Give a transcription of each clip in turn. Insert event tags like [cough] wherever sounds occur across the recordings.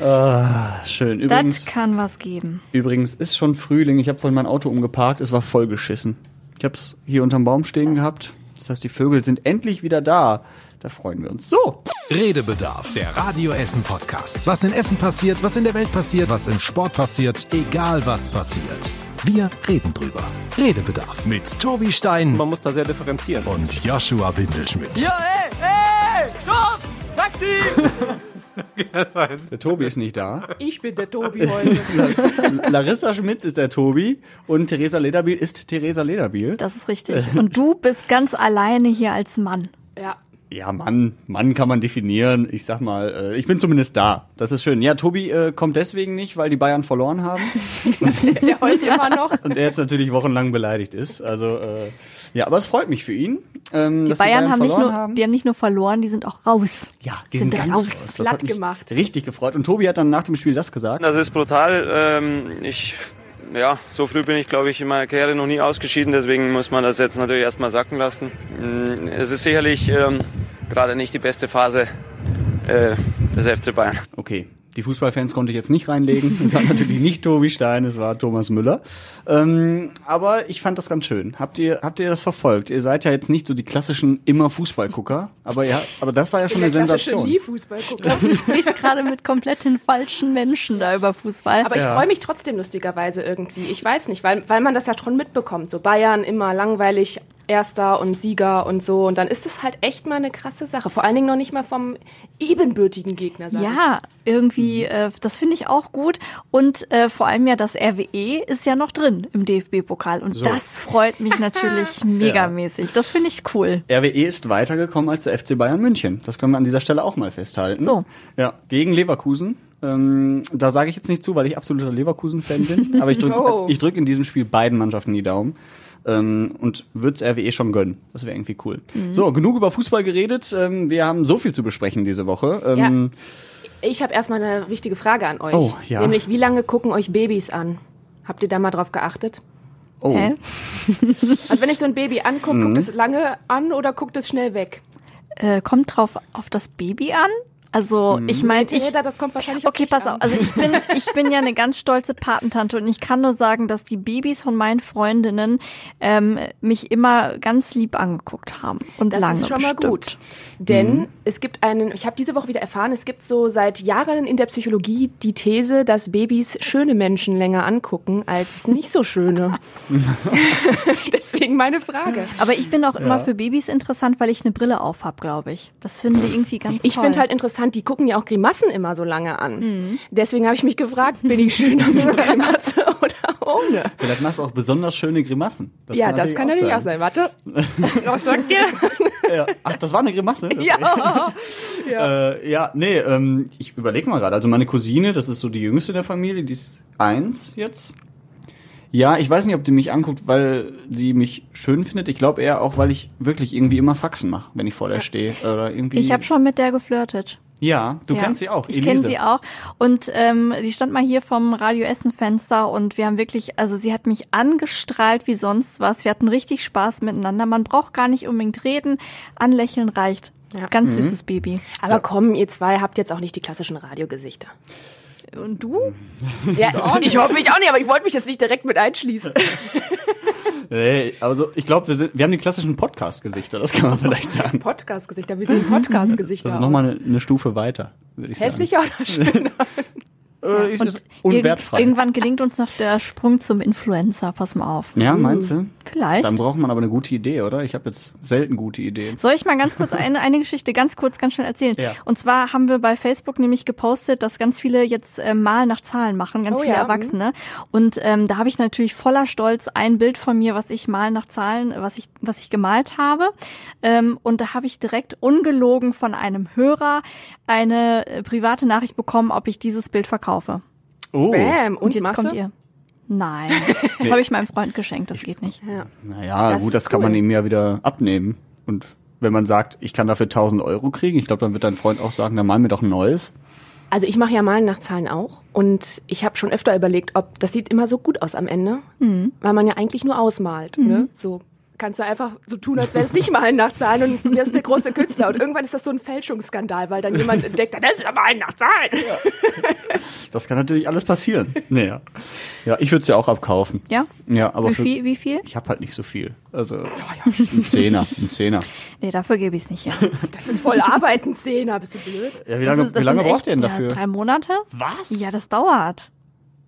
Ah, schön. Übrigens, das kann was geben. übrigens ist schon Frühling. Ich habe vorhin mein Auto umgeparkt. Es war vollgeschissen. Ich habe es hier unterm Baum stehen gehabt. Das heißt, die Vögel sind endlich wieder da. Da freuen wir uns. So, Redebedarf, der Radio Essen Podcast. Was in Essen passiert, was in der Welt passiert, was im Sport passiert, egal was passiert. Wir reden drüber. Redebedarf mit Tobi Stein Man muss da sehr differenzieren. und Joshua Windelschmidt. hey, hey, stopp! Taxi! [laughs] der Tobi ist nicht da. Ich bin der Tobi heute. [laughs] Larissa Schmitz ist der Tobi und Theresa Lederbiel ist Theresa Lederbiel. Das ist richtig. Und du bist ganz alleine hier als Mann. Ja. Ja, Mann, Mann kann man definieren. Ich sag mal, äh, ich bin zumindest da. Das ist schön. Ja, Tobi äh, kommt deswegen nicht, weil die Bayern verloren haben [laughs] Der heult immer noch. und er jetzt natürlich wochenlang beleidigt ist. Also äh, ja, aber es freut mich für ihn, ähm, Die dass Bayern, die Bayern haben nicht nur, haben. die haben nicht nur verloren, die sind auch raus. ja, die sind sind, ganz raus. raus. Das Platt hat mich gemacht. richtig gefreut. Und Tobi hat dann nach dem Spiel das gesagt. Das ist brutal. Ähm, ich, ja, so früh bin ich, glaube ich, in meiner Karriere noch nie ausgeschieden. Deswegen muss man das jetzt natürlich erstmal sacken lassen. Mm, Es ist sicherlich ähm, gerade nicht die beste Phase äh, des FC Bayern. Okay, die Fußballfans konnte ich jetzt nicht reinlegen. Es war natürlich nicht [laughs] Tobi Stein, es war Thomas Müller. Ähm, aber ich fand das ganz schön. Habt ihr, habt ihr das verfolgt? Ihr seid ja jetzt nicht so die klassischen immer Fußballgucker, aber ja, aber das war ja schon eine Sensation. Nie-Fußball gucken. Du sprichst gerade mit komplett den falschen Menschen da über Fußball. Aber ich Ja. freue mich trotzdem lustigerweise irgendwie. Ich weiß nicht, weil, weil man das ja schon mitbekommt. So Bayern immer langweilig, Erster und Sieger und so. Und dann ist es halt echt mal eine krasse Sache. Vor allen Dingen noch nicht mal vom ebenbürtigen Gegner. sag ja, irgendwie, äh, das finde ich auch gut. Und äh, vor allem ja das RWE ist ja noch drin im DFB-Pokal. Und So. das freut mich natürlich [laughs] megamäßig. Das finde ich cool. RWE ist weitergekommen als der FC Bayern München. Das können wir an dieser Stelle auch mal festhalten. So. Ja, gegen Leverkusen. Ähm, da sage ich jetzt nicht zu, weil ich absoluter Leverkusen-Fan bin. [laughs] Aber ich drücke Oh. ich drück in diesem Spiel beiden Mannschaften die Daumen. Ähm, und würde es RWE schon gönnen. Das wäre irgendwie cool. Mhm. So, genug über Fußball geredet. Ähm, wir haben so viel zu besprechen diese Woche. Ähm, ich. Ich habe erstmal eine wichtige Frage an euch. Oh, ja. Nämlich, wie lange gucken euch Babys an? Habt ihr da mal drauf geachtet? Oh, Hä? [laughs] Also wenn ich so ein Baby angucke, Mhm. guckt es lange an oder guckt es schnell weg? Äh, kommt drauf auf das Baby an? Also Mhm. ich meine, ich, das kommt wahrscheinlich Okay, pass an. auf. Also ich bin, ich bin ja eine ganz stolze Patentante und ich kann nur sagen, dass die Babys von meinen Freundinnen ähm, mich immer ganz lieb angeguckt haben und Das lange ist schon mal bestimmt. gut. Denn es gibt einen, ich habe diese Woche wieder erfahren, es gibt so seit Jahren in der Psychologie die These, dass Babys schöne Menschen länger angucken als nicht so schöne. [laughs] [laughs] Deswegen meine Frage. Aber ich bin auch immer für Babys interessant, weil ich eine Brille auf habe, glaube ich. Das finde ich irgendwie ganz Ich toll. finde halt interessant, die gucken ja auch Grimassen immer so lange an. Deswegen habe ich mich gefragt, bin ich schöner mit [laughs] Grimasse oder ohne? vielleicht machst du auch besonders schöne Grimassen. Das ja, das kann natürlich auch sein. Warte. [laughs] Was sagt ihr? Ja. Ach, das war eine Grimasse? Das Ja. [laughs] Äh, ja, nee, ähm, ich überlege mal gerade. Also meine Cousine, das ist so die jüngste der Familie, die ist eins jetzt. Ja, ich weiß nicht, ob die mich anguckt, weil sie mich schön findet. Ich glaube eher auch, weil ich wirklich irgendwie immer Faxen mache, wenn ich vor der stehe. Oder irgendwie. Ich habe schon mit der geflirtet. Ja, du Ja. kennst sie auch, Ich kenne sie auch. Und ähm, die stand mal hier vom Radio Essen Fenster und wir haben wirklich, also sie hat mich angestrahlt wie sonst was. Wir hatten richtig Spaß miteinander. Man braucht gar nicht unbedingt reden. Anlächeln reicht. Ja. Ganz Mhm. süßes Baby. Aber komm, ihr zwei habt jetzt auch nicht die klassischen Radiogesichter. Und du? Ja, [laughs] ich hoffe ich auch nicht, aber ich wollte mich jetzt nicht direkt mit einschließen. [laughs] [laughs] Nee, also ich glaube, wir, sind- wir haben die klassischen Podcast-Gesichter, das kann man vielleicht sagen. Podcast-Gesichter, wie sehen Podcast-Gesichter Das ist nochmal eine, eine Stufe weiter, würde ich sagen. Hässlicher oder schöner? [laughs] Äh, ist, Und ist unwertfrei. irg- irgendwann gelingt uns noch der Sprung zum Influencer. Pass mal auf. ja, meinst du? Vielleicht. Dann braucht man aber eine gute Idee, oder? Ich habe jetzt selten gute Ideen. Soll ich mal ganz kurz eine, eine Geschichte ganz kurz, ganz schnell erzählen? Ja. Und zwar haben wir bei Facebook nämlich gepostet, dass ganz viele jetzt äh, mal nach Zahlen machen, ganz Oh viele ja, Erwachsene. Und ähm, da habe ich natürlich voller Stolz ein Bild von mir, was ich mal nach Zahlen, was ich, was ich gemalt habe. Ähm, und da habe ich direkt ungelogen von einem Hörer eine äh, private Nachricht bekommen, ob ich dieses Bild verkaufe. Oh, Bam. Und, Und, jetzt Masse? kommt ihr. Nein, [laughs] das habe ich meinem Freund geschenkt, das geht nicht. Ja. naja, Das gut, das kann cool. man ihm ja wieder abnehmen. Und wenn man sagt, ich kann dafür 1000 Euro kriegen, ich glaube, dann wird dein Freund auch sagen, dann mal mir doch ein neues. Also ich mache ja Malen nach Zahlen auch und ich habe schon öfter überlegt, ob das sieht immer so gut aus am Ende, weil man ja eigentlich nur ausmalt. Ne? So kannst du einfach so tun, als wäre es nicht mal ein Nachtzahlen und wirst der große Künstler. Und irgendwann ist das so ein Fälschungsskandal, weil dann jemand entdeckt, das ist aber ein Nachtzahlen. Das kann natürlich alles passieren. Naja. Ja, ich würde es ja auch abkaufen. Ja? Ja, aber Wie für, viel? Wie viel? ich habe halt nicht so viel. Also ein Zehner, ein Zehner. Nee, dafür gebe ich es nicht her. Das ist voll Arbeiten, Szene, bist du blöd? Ja, wie Das lange, ist- das wie lange braucht ihr denn echt, dafür? Ja, drei Monate? Was? Ja, das dauert.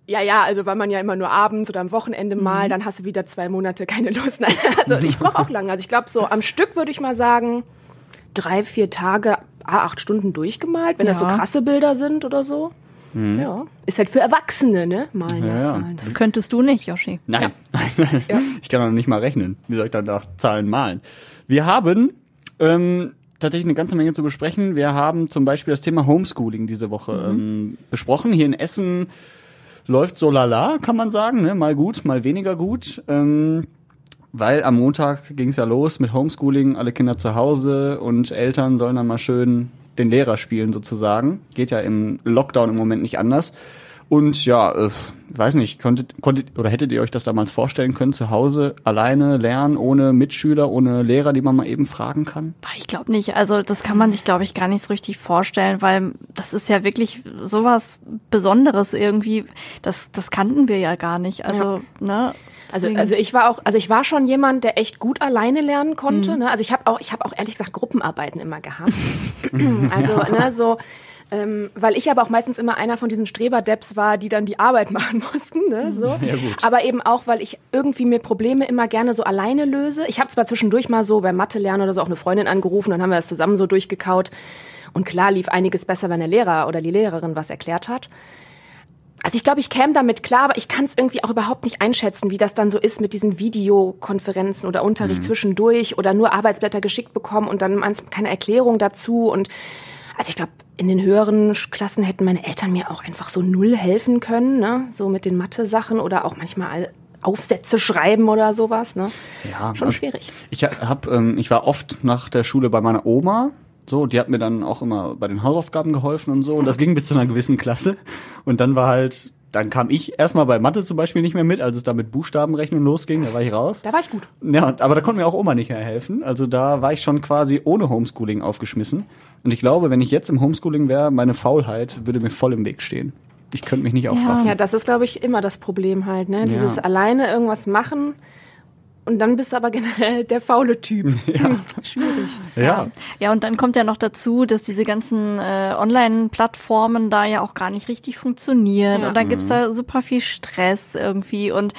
Ja, ja, also weil man ja immer nur abends oder am Wochenende mal, dann hast du wieder zwei Monate keine Lust. [laughs] Nein, also ich brauche auch lange. Also ich glaube, so am Stück würde ich mal sagen, drei, vier Tage, ah, acht Stunden durchgemalt, wenn das so Ja. krasse Bilder sind oder so. Ja. Ist halt für Erwachsene, ne? Malen, Ja, ja, ja. Zahlen. Das könntest du nicht, Yoshi. Nein, [laughs] ich kann doch nicht mal rechnen. Wie soll ich dann nach Zahlen malen? Wir haben ähm, tatsächlich eine ganze Menge zu besprechen. Wir haben zum Beispiel das Thema Homeschooling diese Woche ähm, besprochen. Hier in Essen läuft so lala, kann man sagen. Ne? Mal gut, mal weniger gut. Ähm, weil am Montag ging es ja los mit Homeschooling, alle Kinder zu Hause und Eltern sollen dann mal schön den Lehrer spielen sozusagen. Geht ja im Lockdown im Moment nicht anders. Und ja, äh, weiß nicht, konntet, konntet oder hättet ihr euch das damals vorstellen können, zu Hause alleine lernen, ohne Mitschüler, ohne Lehrer, die man mal eben fragen kann? Ich glaube nicht. Also das kann man sich, glaube ich, gar nicht so richtig vorstellen, weil das ist ja wirklich sowas Besonderes irgendwie. Das, das kannten wir ja gar nicht. Also, ne? Also, also ich war auch, also ich war schon jemand, der echt gut alleine lernen konnte. Ne? Also ich habe auch, ich habe auch ehrlich gesagt Gruppenarbeiten immer gehabt. [laughs] also ne, so, ähm, weil ich aber auch meistens immer einer von diesen Streberdeps war, die dann die Arbeit [laughs] machen mussten. Ne? So. [laughs] Ja, gut. Aber eben auch, weil ich irgendwie mir Probleme immer gerne so alleine löse. Ich habe zwar zwischendurch mal so beim Mathe lernen oder so auch eine Freundin angerufen, dann haben wir das zusammen so durchgekaut. Und klar lief einiges besser, wenn der Lehrer oder die Lehrerin was erklärt hat. Also ich glaube, ich käme damit klar, aber ich kann es irgendwie auch überhaupt nicht einschätzen, wie das dann so ist mit diesen Videokonferenzen oder Unterricht zwischendurch oder nur Arbeitsblätter geschickt bekommen und dann keine Erklärung dazu. Und also ich glaube, in den höheren Klassen hätten meine Eltern mir auch einfach so null helfen können, ne? so mit den Mathe-Sachen oder auch manchmal Aufsätze schreiben oder sowas. Ne? Ja, Schon also schwierig. Ich hab, ähm, ich war oft nach der Schule bei meiner Oma. So, die hat mir dann auch immer bei den Hausaufgaben geholfen und so. Und das ging bis zu einer gewissen Klasse. Und dann war halt, dann kam ich erstmal bei Mathe zum Beispiel nicht mehr mit, als es da mit Buchstabenrechnung losging, da war ich raus. Da war ich gut. Ja, aber da konnte mir auch Oma nicht mehr helfen. Also da war ich schon quasi ohne Homeschooling aufgeschmissen. Und ich glaube, wenn ich jetzt im Homeschooling wäre, meine Faulheit würde mir voll im Weg stehen. Ich könnte mich nicht aufraffen. Ja, das ist, glaube ich, immer das Problem halt, ne? Dieses Ja. alleine irgendwas machen und dann bist du aber generell der faule Typ. [laughs] Hm, [laughs] Schwierig. ja. Ja, und dann kommt ja noch dazu, dass diese ganzen äh, Online-Plattformen da ja auch gar nicht richtig funktionieren. Ja. Und dann gibt's da super viel Stress irgendwie. Und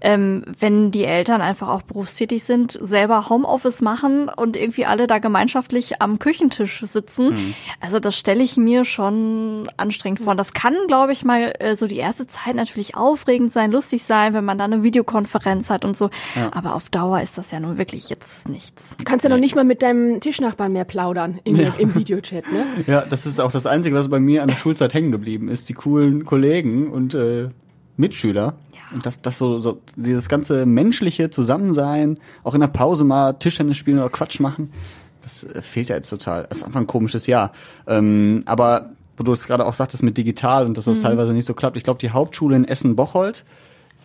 ähm, wenn die Eltern einfach auch berufstätig sind, selber Homeoffice machen und irgendwie alle da gemeinschaftlich am Küchentisch sitzen, also das stelle ich mir schon anstrengend vor. Und das kann, glaube ich, mal äh, so die erste Zeit natürlich aufregend sein, lustig sein, wenn man da eine Videokonferenz hat und so. Aber auf Dauer ist das ja nun wirklich jetzt nichts. Du kannst ja noch nicht mal mit deinem Tischnachbarn mehr plaudern im, im Videochat, ne? [laughs] Ja, das ist auch das Einzige, was bei mir an der Schulzeit hängen geblieben ist. Die coolen Kollegen und äh, Mitschüler. Und das, das so, so, dieses ganze menschliche Zusammensein, auch in der Pause mal Tischtennis spielen oder Quatsch machen, das äh, fehlt ja jetzt total. Das ist einfach ein komisches Jahr. Ähm, aber wo du es gerade auch sagtest mit digital und dass das teilweise nicht so klappt. Ich glaube, die Hauptschule in Essen-Bocholt,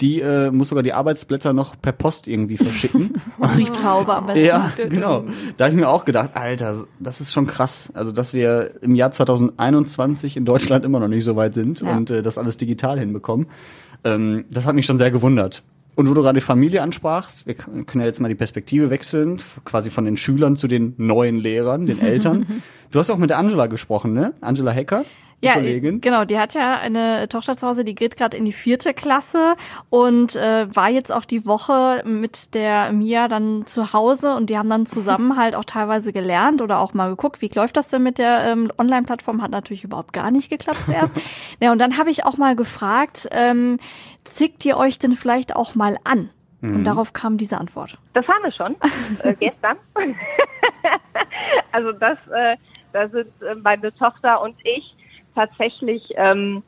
die äh, muss sogar die Arbeitsblätter noch per Post irgendwie verschicken. [laughs] Brieftaube am besten. Ja, genau. Da habe ich mir auch gedacht, Alter, das ist schon krass. Also, dass wir im Jahr 2021 in Deutschland immer noch nicht so weit sind Ja. und äh, das alles digital hinbekommen. Ähm, das hat mich schon sehr gewundert. Und wo du gerade die Familie ansprachst, wir können ja jetzt mal die Perspektive wechseln, quasi von den Schülern zu den neuen Lehrern, den Eltern. [laughs] du hast auch mit der Angela gesprochen, ne? Angela Hecker, Ja, Kollegin. genau. Die hat ja eine Tochter zu Hause, die geht gerade in die vierte Klasse und äh, war jetzt auch die Woche mit der Mia dann zu Hause und die haben dann zusammen [laughs] halt auch teilweise gelernt oder auch mal geguckt, wie läuft das denn mit der ähm, Online-Plattform? Hat natürlich überhaupt gar nicht geklappt zuerst. [laughs] ja, und dann habe ich auch mal gefragt, ähm, zickt ihr euch denn vielleicht auch mal an? Und darauf kam diese Antwort. Das haben wir schon, äh, [laughs] gestern. also das, äh, da sind äh, meine Tochter und ich tatsächlich, ähm,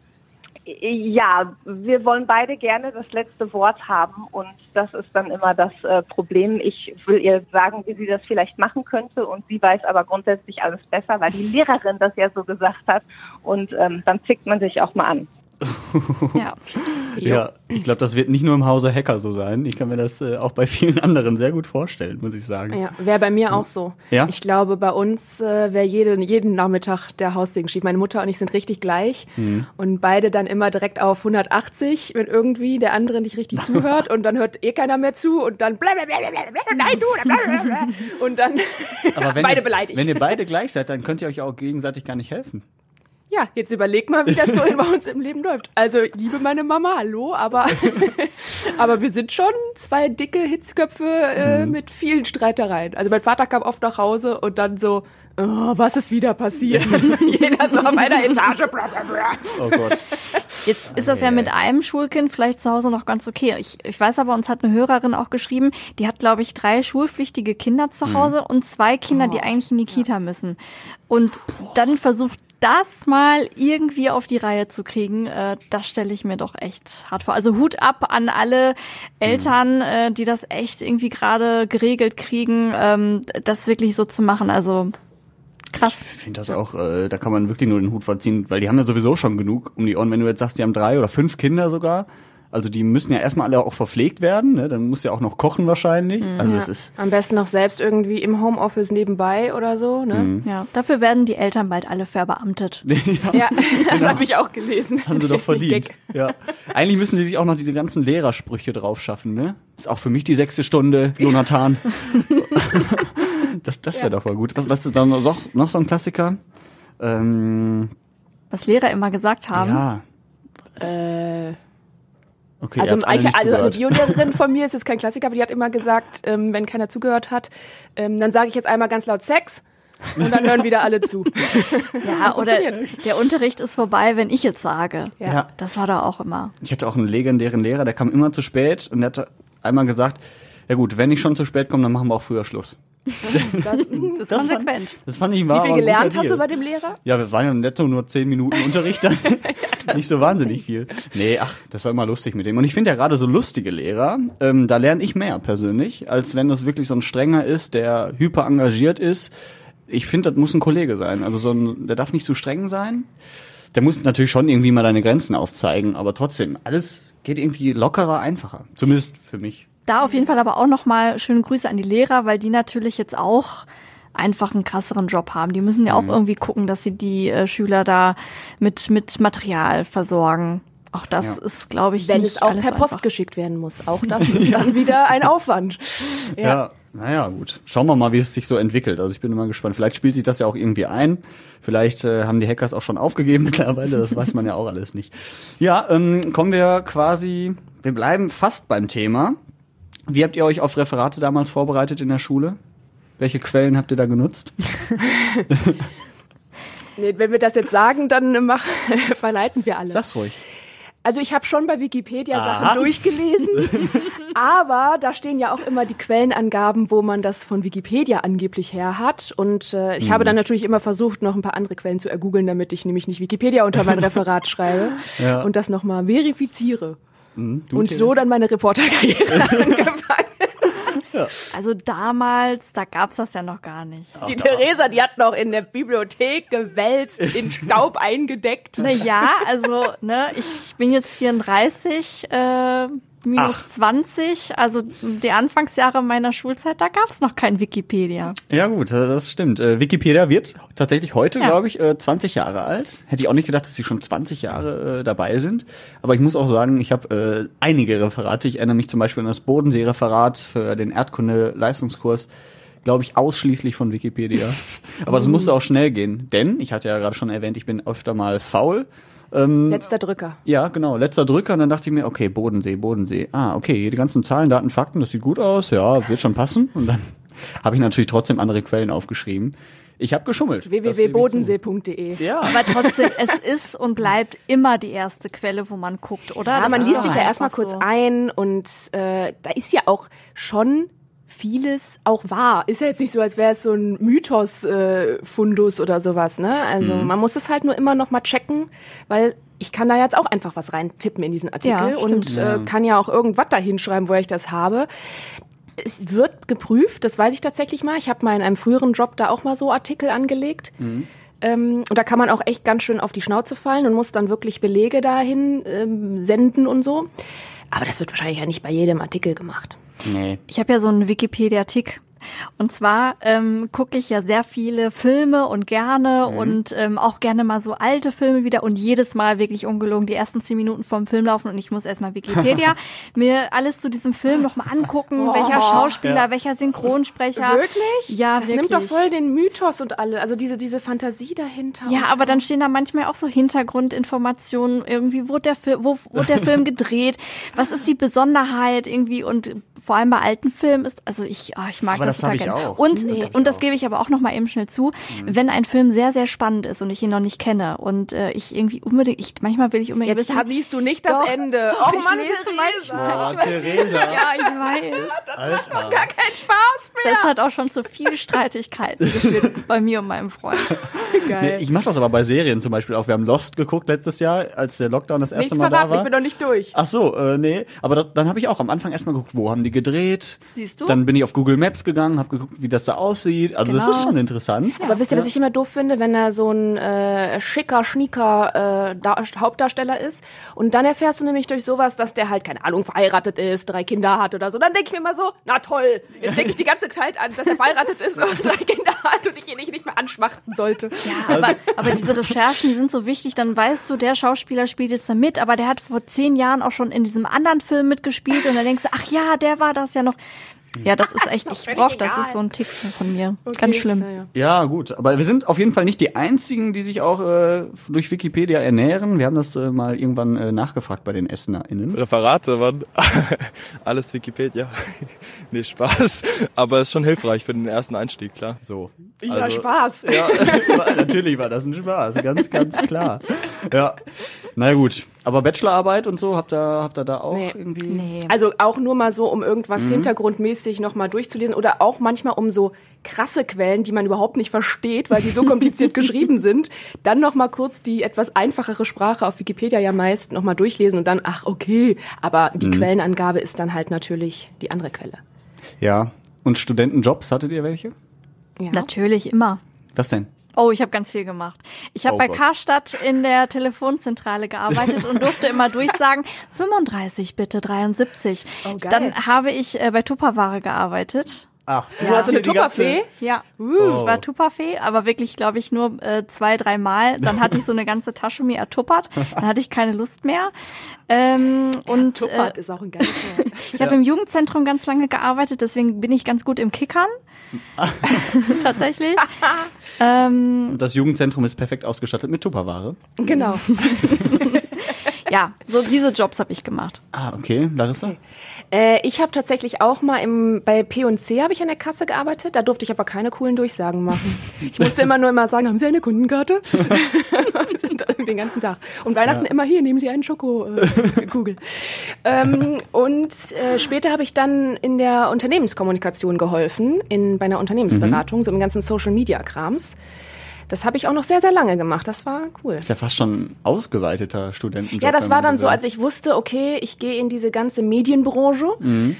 ja, wir wollen beide gerne das letzte Wort haben und das ist dann immer das äh, Problem. Ich will ihr sagen, wie sie das vielleicht machen könnte und sie weiß aber grundsätzlich alles besser, weil die Lehrerin das ja so gesagt hat und ähm, dann zickt man sich auch mal an. [laughs] Ja. Ja, ich glaube, das wird nicht nur im Hause Hacker so sein. Ich kann mir das äh, auch bei vielen anderen sehr gut vorstellen, muss ich sagen. Ja, wäre bei mir auch so. Ja? Ich glaube, bei uns äh, wäre jeden, jeden Nachmittag der Haussegen schief. Meine Mutter und ich sind richtig gleich Mhm. und beide dann immer direkt auf 180, wenn irgendwie der andere nicht richtig zuhört [laughs] und dann hört eh keiner mehr zu und dann blablabla, nein, du, blablabla. [laughs] und dann beide ihr, beleidigt. Wenn ihr beide gleich seid, dann könnt ihr euch auch gegenseitig gar nicht helfen. Ja, jetzt überleg mal, wie das so bei uns im Leben läuft. Also, liebe meine Mama, hallo, aber, [laughs] aber wir sind schon zwei dicke Hitzköpfe äh, mit vielen Streitereien. Also, mein Vater kam oft nach Hause und dann so, oh, was ist wieder passiert? [laughs] Jeder so auf einer Etage, bla, bla, bla. Oh Gott. Jetzt ist das ja mit einem Schulkind vielleicht zu Hause noch ganz okay. Ich, ich weiß aber, uns hat eine Hörerin auch geschrieben, die hat, glaube ich, drei schulpflichtige Kinder zu Hause und zwei Kinder, die eigentlich in die Kita müssen. Und dann versucht das mal irgendwie auf die Reihe zu kriegen, äh, das stelle ich mir doch echt hart vor. Also Hut ab an alle Eltern, äh, die das echt irgendwie gerade geregelt kriegen, ähm, das wirklich so zu machen. Also krass. Ich finde das auch, äh, da kann man wirklich nur den Hut vorziehen, weil die haben ja sowieso schon genug um die Ohren. Wenn du jetzt sagst, die haben drei oder fünf Kinder sogar, also die müssen ja erstmal alle auch verpflegt werden, ne? dann muss ja auch noch kochen wahrscheinlich. Also es ist, Am besten noch selbst irgendwie im Homeoffice nebenbei oder so, ne? Ja, dafür werden die Eltern bald alle verbeamtet. [laughs] Ja, [laughs] das habe ich auch gelesen. haben sie doch [laughs] verdient. Ja. Eigentlich müssen die sich auch noch diese ganzen Lehrersprüche drauf schaffen, ne? Ist auch für mich die sechste Stunde, Jonathan. das das wäre Ja. doch mal gut. Was, was ist dann noch, noch so ein Klassiker? Ähm, Was Lehrer immer gesagt haben. ja. Äh, Okay, also, nicht also eine. Biolehrerin von mir, ist jetzt kein Klassiker, aber die hat immer gesagt, ähm, wenn keiner zugehört hat, ähm, dann sage ich jetzt einmal ganz laut Sex und dann hören wieder alle zu. [laughs] Ja, oder der Unterricht ist vorbei, wenn ich jetzt sage. Ja. Ja. Das war da auch immer. Ich hatte auch einen legendären Lehrer, der kam immer zu spät und der hat einmal gesagt, ja gut, wenn ich schon zu spät komme, dann machen wir auch früher Schluss. [laughs] Das, Das ist Das konsequent. Das fand ich wie war viel gelernt hast du bei dem Lehrer? Ja, wir waren ja netto nur zehn Minuten Unterricht dann. [laughs] [laughs] Nicht so wahnsinnig viel. Nee, ach, das war immer lustig mit dem. Und ich finde ja gerade so lustige Lehrer, ähm, da lerne ich mehr persönlich, als wenn das wirklich so ein strenger ist, der hyper engagiert ist. Ich finde, das muss ein Kollege sein. Also so ein, der darf nicht zu streng sein. Der muss natürlich schon irgendwie mal deine Grenzen aufzeigen, aber trotzdem, alles geht irgendwie lockerer, einfacher. Zumindest für mich. Da auf jeden Fall aber auch nochmal schöne Grüße an die Lehrer, weil die natürlich jetzt auch einfach einen krasseren Job haben. Die müssen ja auch irgendwie gucken, dass sie die äh, Schüler da mit, mit Material versorgen. Auch das Ja. ist, glaube ich, Wenn nicht es auch alles per Post einfach. geschickt werden muss. Auch [laughs] das ist dann wieder ein Aufwand. Ja. naja, gut. Schauen wir mal, wie es sich so entwickelt. Also ich bin immer gespannt. Vielleicht spielt sich das ja auch irgendwie ein. Vielleicht äh, haben die Hackers auch schon aufgegeben [laughs] mittlerweile. Das weiß man ja auch alles nicht. Ja, ähm, kommen wir quasi, wir bleiben fast beim Thema. Wie habt ihr euch auf Referate damals vorbereitet in der Schule? Welche Quellen habt ihr da genutzt? [laughs] Nee, wenn wir das jetzt sagen, dann mach, [laughs] verleiten wir alle. Sag's ruhig. Also ich habe schon bei Wikipedia Aha. Sachen durchgelesen, [laughs] aber da stehen ja auch immer die Quellenangaben, wo man das von Wikipedia angeblich her hat. Und äh, ich habe Mhm. dann natürlich immer versucht, noch ein paar andere Quellen zu ergoogeln, damit ich nämlich nicht Wikipedia unter mein Referat schreibe Ja. und das nochmal verifiziere. Mhm, und so dann meine Reporterkarriere angefangen. Also damals, da gab's das ja noch gar nicht. Die Theresa, die hat noch in der Bibliothek gewälzt, in [laughs] Staub eingedeckt. Na ja, also, ne, ich, ich bin jetzt 34, äh, minus 20, also die Anfangsjahre meiner Schulzeit, da gab's noch kein Wikipedia. Ja gut, äh, das stimmt. Äh, Wikipedia wird tatsächlich heute, Ja. glaube ich, äh, 20 Jahre alt. Hätte ich auch nicht gedacht, dass sie schon 20 Jahre äh, dabei sind. Aber ich muss auch sagen, ich habe äh, einige Referate. Ich erinnere mich zum Beispiel an das Bodensee-Referat für den Erdkunde-Leistungskurs. Glaube ich, ausschließlich von Wikipedia. Aber das musste auch schnell gehen. Denn, ich hatte ja gerade schon erwähnt, ich bin öfter mal faul. Ähm, Letzter Drücker. ja, genau, letzter Drücker und dann dachte ich mir, okay, Bodensee, Bodensee. Ah, okay, die ganzen Zahlen, Daten, Fakten, das sieht gut aus, ja, wird schon passen. Und dann [laughs] habe ich natürlich trotzdem andere Quellen aufgeschrieben. Ich habe geschummelt. Www.bodensee.de. Ja. Aber trotzdem, es ist und bleibt immer die erste Quelle, wo man guckt, oder? Ja, Das man liest sich ja erstmal kurz so. ein und äh, da ist ja auch schon vieles auch wahr. Ist ja jetzt nicht so, als wäre es so ein Mythos-Fundus oder sowas, ne? Also Mhm. man muss es halt nur immer noch mal checken, weil ich kann da jetzt auch einfach was reintippen in diesen Artikel Ja, und äh, kann ja auch irgendwas da hinschreiben, woher ich das habe. Es wird geprüft, das weiß ich tatsächlich mal. Ich habe mal in einem früheren Job da auch mal so Artikel angelegt. Mhm. Ähm, und da kann man auch echt ganz schön auf die Schnauze fallen und muss dann wirklich Belege dahin ähm, senden und so. Aber das wird wahrscheinlich ja nicht bei jedem Artikel gemacht. Nee. Ich habe ja so einen Wikipedia-Tick. Und zwar ähm, gucke ich ja sehr viele Filme und gerne Mhm. und ähm, auch gerne mal so alte Filme wieder und jedes Mal wirklich ungelogen die ersten zehn Minuten vom Film laufen und ich muss erstmal Wikipedia [laughs] mir alles zu diesem Film nochmal angucken, welcher Schauspieler, Ja. welcher Synchronsprecher. Wirklich? Ja, das wirklich. nimmt doch voll den Mythos und alle, also diese, diese Fantasie dahinter. Ja, aber so. dann stehen da manchmal auch so Hintergrundinformationen, irgendwie wurde der, Fil wo wurde der Film [laughs] gedreht, was ist die Besonderheit irgendwie und vor allem bei alten Filmen ist, also ich, oh, ich mag das, das hab total ich auch. Und, Das ich und das auch. gebe ich aber auch noch mal eben schnell zu, wenn ein Film sehr, sehr spannend ist und ich ihn noch nicht kenne und äh, ich irgendwie unbedingt, ich, manchmal will ich unbedingt Jetzt wissen, liest du nicht das Doch, Ende. doch, oh ich Mann, Theresa. Boah, Theresa. [laughs] ja, ich weiß. Alter. Gar kein Spaß mehr. Das hat auch schon zu viel Streitigkeiten geführt [laughs] bei mir und meinem Freund. Nee, ich mache das aber bei Serien zum Beispiel auch. Wir haben Lost geguckt letztes Jahr, als der Lockdown das erste Nichts Mal da verraten, ich war. bin noch nicht durch. Ach so, äh, nee. Aber das, dann habe ich auch am Anfang erstmal geguckt, wo haben die gedreht. Siehst du? Dann bin ich auf Google Maps gegangen, habe geguckt, wie das da aussieht. Also das Genau. ist schon interessant. Aber wisst ihr, was ich immer doof finde, wenn er so ein äh, schicker, schnieker äh, da Hauptdarsteller ist und dann erfährst du nämlich durch sowas, dass der halt, keine Ahnung, verheiratet ist, drei Kinder hat oder so. Dann denke ich mir immer so, na toll, jetzt denke ich die ganze Zeit an, dass er verheiratet ist und drei Kinder hat und ich ihn nicht, nicht mehr anschmachten sollte. Ja, aber, aber diese Recherchen, die sind so wichtig, dann weißt du, der Schauspieler spielt jetzt da mit, aber der hat vor zehn Jahren auch schon in diesem anderen Film mitgespielt und dann denkst du, ach ja, der war das ja noch. Ja, das ist [laughs] echt, ich völlig brauch, das ist so ein Tick von mir. Ganz schlimm. Naja. Ja, gut. Aber wir sind auf jeden Fall nicht die einzigen, die sich auch äh, durch Wikipedia ernähren. Wir haben das äh, mal irgendwann äh, nachgefragt bei den EssenerInnen. Referate, Mann. [laughs] Alles Wikipedia. [laughs] nee, Spaß. Aber ist schon hilfreich für den ersten Einstieg, klar. So. Ja, Also- Spaß. Ja, natürlich war das ein Spaß, ganz, ganz klar. Ja. Na ja, gut. Aber Bachelorarbeit und so, habt ihr, habt ihr da auch Nee. irgendwie? Nee. Also auch nur mal so, um irgendwas hintergrundmäßig nochmal durchzulesen oder auch manchmal um so krasse Quellen, die man überhaupt nicht versteht, weil die so [laughs] kompliziert geschrieben sind, dann nochmal kurz die etwas einfachere Sprache auf Wikipedia ja meist nochmal durchlesen und dann, ach okay, aber die Quellenangabe ist dann halt natürlich die andere Quelle. Ja. Und Studentenjobs, hattet ihr welche? Ja. Natürlich immer. Was denn? Oh, ich habe ganz viel gemacht. Ich habe Oh bei Gott. Karstadt in der Telefonzentrale gearbeitet und durfte immer durchsagen, [laughs] 35 bitte, 73. Oh. Dann habe ich äh, bei Tupperware gearbeitet. Ach, du Ja, so eine Tupperfee? Ja, Oh. ich war Tupperfee, aber wirklich, glaube ich, nur äh, zwei, drei Mal. Dann hatte ich so eine ganze Tasche mir ertuppert. Dann hatte ich keine Lust mehr. Ähm, und Tuppert äh, ist auch ein geiles Wort. [laughs] ich habe im Jugendzentrum ganz lange gearbeitet, deswegen bin ich ganz gut im Kickern. [laughs] Tatsächlich. [laughs] ähm, Das Jugendzentrum ist perfekt ausgestattet mit Tupperware. genau. Ja, so diese Jobs habe ich gemacht. Ah, okay. Larissa? Äh, ich habe tatsächlich auch mal im, bei P&C habe ich an der Kasse gearbeitet. Da durfte ich aber keine coolen Durchsagen machen. [laughs] Ich musste immer nur immer sagen, haben Sie eine Kundenkarte? [laughs] [laughs] Den ganzen Tag. Und Weihnachten immer hier, nehmen Sie einen Schokokugel. ähm, und äh, später habe ich dann in der Unternehmenskommunikation geholfen, in, bei einer Unternehmensberatung, so im ganzen Social-Media-Krams. Das habe ich auch noch sehr, sehr lange gemacht. Das war cool. Ist ja fast schon ein ausgeweiteter Studentenjob. Ja, das war dann so, als ich wusste, okay, ich gehe in diese ganze Medienbranche, Mhm.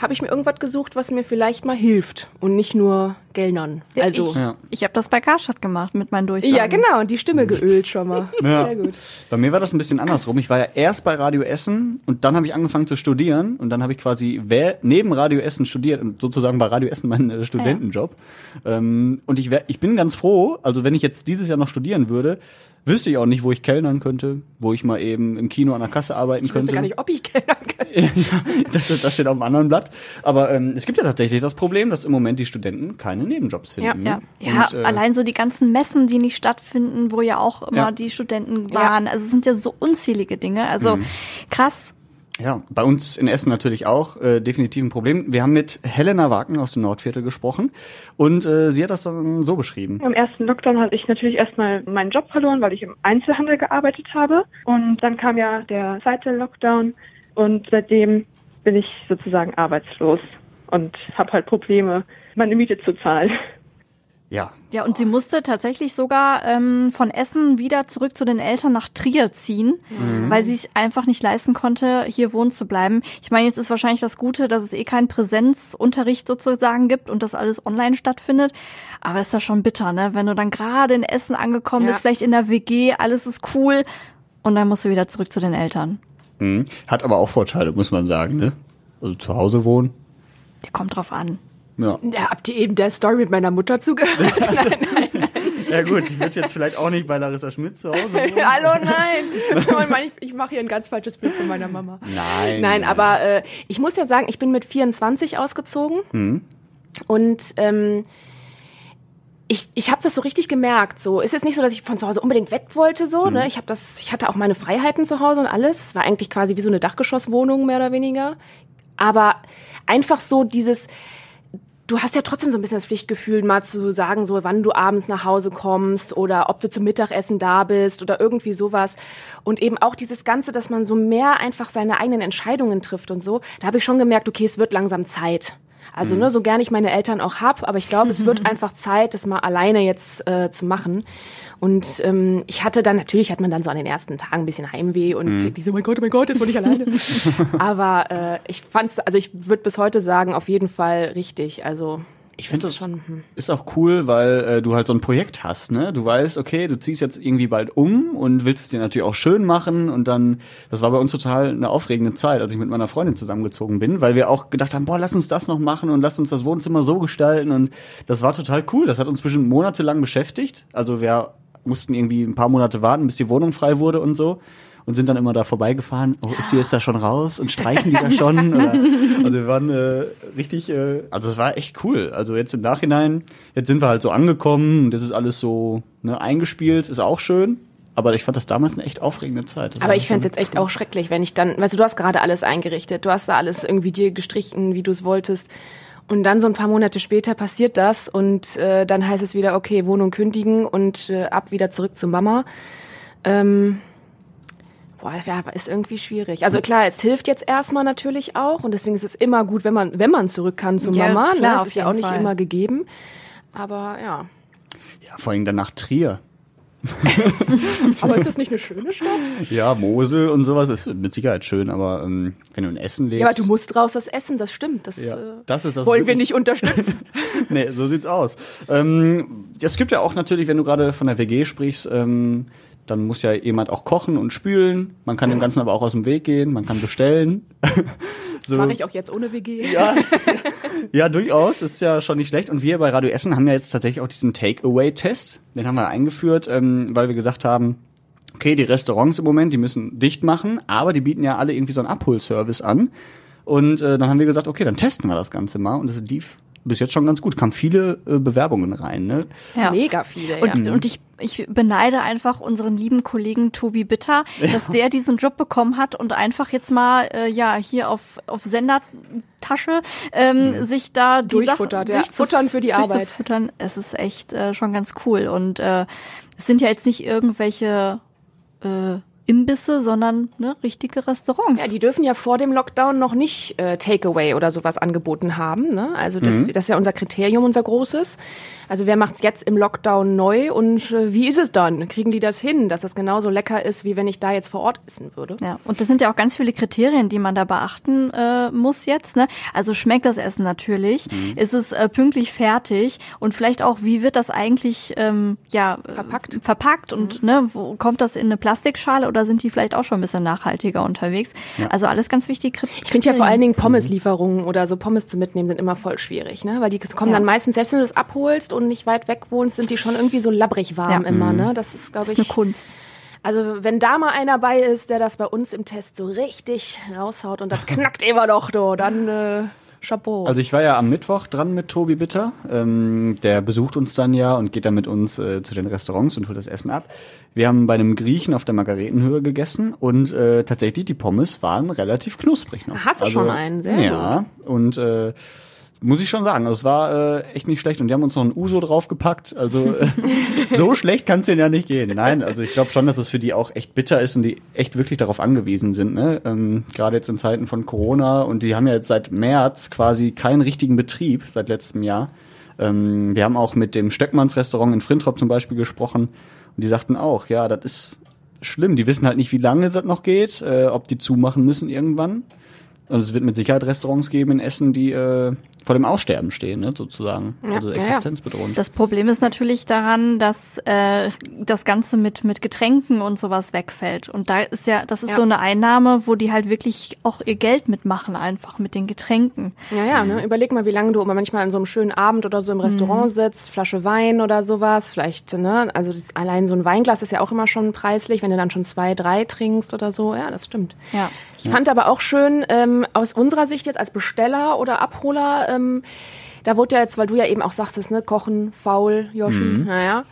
Habe ich mir irgendwas gesucht, was mir vielleicht mal hilft und nicht nur Geldern. Also ich, Ja. ich habe das bei Karstadt gemacht mit meinen Durchsagen. ja, genau, und die Stimme geölt schon mal. [laughs] Ja. Sehr gut. Bei mir war das ein bisschen andersrum. Ich war ja erst bei Radio Essen und dann habe ich angefangen zu studieren und dann habe ich quasi wer- neben Radio Essen studiert und sozusagen bei Radio Essen meinen äh, Studentenjob. Ähm, und ich, wär, ich bin ganz froh, also wenn ich jetzt dieses Jahr noch studieren würde, wüsste ich auch nicht, wo ich kellnern könnte, wo ich mal eben im Kino an der Kasse arbeiten Ich könnte. wüsste gar nicht, ob ich Kellner kann. [laughs] das, das steht auf einem anderen Blatt. Aber ähm, es gibt ja tatsächlich das Problem, dass im Moment die Studenten keine Nebenjobs finden. Ja, ne? ja Und, äh, allein so die ganzen Messen, die nicht stattfinden, wo ja auch immer Ja. die Studenten waren. Also es sind ja so unzählige Dinge. Also Mhm. krass. Ja, bei uns in Essen natürlich auch äh, definitiv ein Problem. Wir haben mit Helena Wagen aus dem Nordviertel gesprochen und äh, sie hat das dann so beschrieben. Im ersten Lockdown hatte ich natürlich erstmal meinen Job verloren, weil ich im Einzelhandel gearbeitet habe. Und dann kam ja der zweite Lockdown und seitdem bin ich sozusagen arbeitslos und habe halt Probleme, meine Miete zu zahlen. Ja. Ja, und sie musste tatsächlich sogar ähm, von Essen wieder zurück zu den Eltern nach Trier ziehen, Mhm. weil sie es einfach nicht leisten konnte, hier wohnen zu bleiben. Ich meine, jetzt ist wahrscheinlich das Gute, dass es eh keinen Präsenzunterricht sozusagen gibt und das alles online stattfindet. Aber ist ja schon bitter, ne? Wenn du dann gerade in Essen angekommen Ja. bist, vielleicht in der WG, alles ist cool und dann musst du wieder zurück zu den Eltern. Mhm. Hat aber auch Vorteile, muss man sagen, ne? Also zu Hause wohnen. Der kommt drauf an. Ja. Ja, habt ihr eben der Story mit meiner Mutter zugehört? [laughs] nein, nein, nein. Ja gut, ich würde jetzt vielleicht auch nicht bei Larissa Schmidt zu Hause wohnen. [laughs] Hallo, nein. Ich, meine, ich, ich mache hier ein ganz falsches Bild von meiner Mama. Nein. Nein, aber äh, ich muss ja sagen, ich bin mit 24 ausgezogen Mhm. und ähm, ich, ich habe das so richtig gemerkt. So ist jetzt nicht so, dass ich von zu Hause unbedingt weg wollte. So, Mhm. ne? Ich habe das, ich hatte auch meine Freiheiten zu Hause und alles. Es war eigentlich quasi wie so eine Dachgeschosswohnung mehr oder weniger. Aber einfach so dieses, du hast ja trotzdem so ein bisschen das Pflichtgefühl, mal zu sagen, so wann du abends nach Hause kommst oder ob du zum Mittagessen da bist oder irgendwie sowas. Und eben auch dieses Ganze, dass man so mehr einfach seine eigenen Entscheidungen trifft und so. Da habe ich schon gemerkt, okay, es wird langsam Zeit. Also ne, so gern ich meine Eltern auch hab, aber ich glaube, es wird [laughs] einfach Zeit, das mal alleine jetzt äh, zu machen. Und ähm, ich hatte dann, natürlich hat man dann so an den ersten Tagen ein bisschen Heimweh und die so, oh mein Gott, oh mein Gott, jetzt bin ich alleine. [laughs] aber äh, ich fand's, also ich würde bis heute sagen, auf jeden Fall richtig. Also Ich finde das schon, hm. ist auch cool, weil äh, du halt so ein Projekt hast, ne? Du weißt, okay, du ziehst jetzt irgendwie bald um und willst es dir natürlich auch schön machen und dann, das war bei uns total eine aufregende Zeit, als ich mit meiner Freundin zusammengezogen bin, weil wir auch gedacht haben, boah, lass uns das noch machen und lass uns das Wohnzimmer so gestalten und das war total cool. Das hat uns bestimmt monatelang beschäftigt. Also wir mussten irgendwie ein paar Monate warten, bis die Wohnung frei wurde und so. Und sind dann immer da vorbeigefahren. Oh, ist die jetzt da schon raus? Und streichen die da [laughs] schon? Oder, also wir waren äh, richtig, äh, also es war echt cool. Also jetzt im Nachhinein, jetzt sind wir halt so angekommen und das ist alles so ne, eingespielt, ist auch schön. Aber ich fand das damals eine echt aufregende Zeit. Das Aber ich fände es jetzt echt auch schrecklich, wenn ich dann, weißt du, du hast gerade alles eingerichtet, du hast da alles irgendwie dir gestrichen, wie du es wolltest. Und dann so ein paar Monate später passiert das und äh, dann heißt es wieder, okay, Wohnung kündigen und äh, ab wieder zurück zu Mama. Ähm, boah, ja, ist irgendwie schwierig. Also klar, es hilft jetzt erstmal natürlich auch und deswegen ist es immer gut, wenn man, wenn man zurück kann zu Ja, Mama. klar, ne? Das auf ist ja auch nicht Fall. immer gegeben. Aber ja. Ja, vor allem dann nach Trier. [laughs] Aber ist das nicht eine schöne Stadt? Ja, Mosel und sowas ist mit Sicherheit schön, aber ähm, wenn du in Essen lebst. Ja, aber du musst raus das Essen, das stimmt. Das, Ja, äh, das ist das wollen wir nicht unterstützen. [laughs] nee, so sieht's aus. Ähm, es gibt ja auch natürlich, wenn du gerade von der WG sprichst, ähm, dann muss ja jemand auch kochen und spülen. Man kann dem Ganzen aber auch aus dem Weg gehen, man kann bestellen. [laughs] so. Mache ich auch jetzt ohne WG. Ja, [laughs] ja, durchaus. Ist ja schon nicht schlecht. Und wir bei Radio Essen haben ja jetzt tatsächlich auch diesen Takeaway-Test. Den haben wir eingeführt, ähm, weil wir gesagt haben, okay, die Restaurants im Moment, die müssen dicht machen, aber die bieten ja alle irgendwie so einen Abholservice an. Und äh, dann haben wir gesagt, okay, dann testen wir das Ganze mal. Und es lief bis jetzt schon ganz gut. Kamen viele äh, Bewerbungen rein. Ne? Ja. Mega viele, Und, ja. und ich, ich beneide einfach unseren lieben Kollegen Tobi Bitter, dass der diesen Job bekommen hat und einfach jetzt mal äh, ja hier auf, auf Sendertasche ähm, sich da die Durchfuttert, Sachen ja. Futtern für die Arbeit. durchzufuttern. Es ist echt äh, schon ganz cool. Und äh, es sind ja jetzt nicht irgendwelche äh, Imbisse, sondern ne, richtige Restaurants. Ja, die dürfen ja vor dem Lockdown noch nicht äh, Takeaway oder sowas angeboten haben. Ne? Also das, das ist ja unser Kriterium, unser großes. Also wer macht's jetzt im Lockdown neu und äh, wie ist es dann? Kriegen die das hin, dass das genauso lecker ist, wie wenn ich da jetzt vor Ort essen würde? Ja, und das sind ja auch ganz viele Kriterien, die man da beachten äh, muss jetzt. Ne? Also schmeckt das Essen natürlich, ist es äh, pünktlich fertig und vielleicht auch, wie wird das eigentlich ähm, ja Verpackt. verpackt und ne, wo kommt das in eine Plastikschale oder sind die vielleicht auch schon ein bisschen nachhaltiger unterwegs? Also alles ganz wichtige Kriterien. Ich finde ja vor allen Dingen Pommeslieferungen oder so Pommes zu mitnehmen sind immer voll schwierig, ne? Weil die kommen Ja. dann meistens, selbst wenn du das abholst und nicht weit weg wohnst, sind die schon irgendwie so labbrig warm Ja. immer, ne? Das ist, glaube das ich. ist eine Kunst. Also wenn da mal einer bei ist, der das bei uns im Test so richtig raushaut und das knackt immer doch, do, dann äh, Chapeau. Also ich war ja am Mittwoch dran mit Tobi Bitter. Ähm, der besucht uns dann ja und geht dann mit uns äh, zu den Restaurants und holt das Essen ab. Wir haben bei einem Griechen auf der Margaretenhöhe gegessen und äh, tatsächlich die Pommes waren relativ knusprig noch. Hast du schon einen? Sehr Ja, und äh, muss ich schon sagen, also es war äh, echt nicht schlecht und die haben uns noch ein Uso draufgepackt. Also äh, [laughs] so schlecht kann es denen ja nicht gehen. Nein, also ich glaube schon, dass es für die auch echt bitter ist und die echt wirklich darauf angewiesen sind. Ne? Ähm, Gerade jetzt in Zeiten von Corona und die haben ja jetzt seit März quasi keinen richtigen Betrieb seit letztem Jahr. Ähm, wir haben auch mit dem Stöckmanns Restaurant in Frintrop zum Beispiel gesprochen und die sagten auch, ja, das ist schlimm. Die wissen halt nicht, wie lange das noch geht, äh, ob die zumachen müssen irgendwann. Und es wird mit Sicherheit Restaurants geben in Essen, die äh, vor dem Aussterben stehen, ne, sozusagen. Ja, also ja. existenzbedrohend. Das Problem ist natürlich daran, dass äh, das Ganze mit mit Getränken und sowas wegfällt. Und da ist ja, das ist Ja. so eine Einnahme, wo die halt wirklich auch ihr Geld mitmachen, einfach mit den Getränken. Ja, ja, ne? Überleg mal, wie lange du manchmal an so einem schönen Abend oder so im Restaurant sitzt, Flasche Wein oder sowas, vielleicht, ne? Also das, allein so ein Weinglas ist ja auch immer schon preislich, wenn du dann schon zwei, drei trinkst oder so. Ja, das stimmt. Ja. Ich fand aber auch schön, ähm, aus unserer Sicht jetzt als Besteller oder Abholer, ähm, da wurde ja jetzt, weil du ja eben auch sagtest, ne, kochen, faul, Yoshi, naja.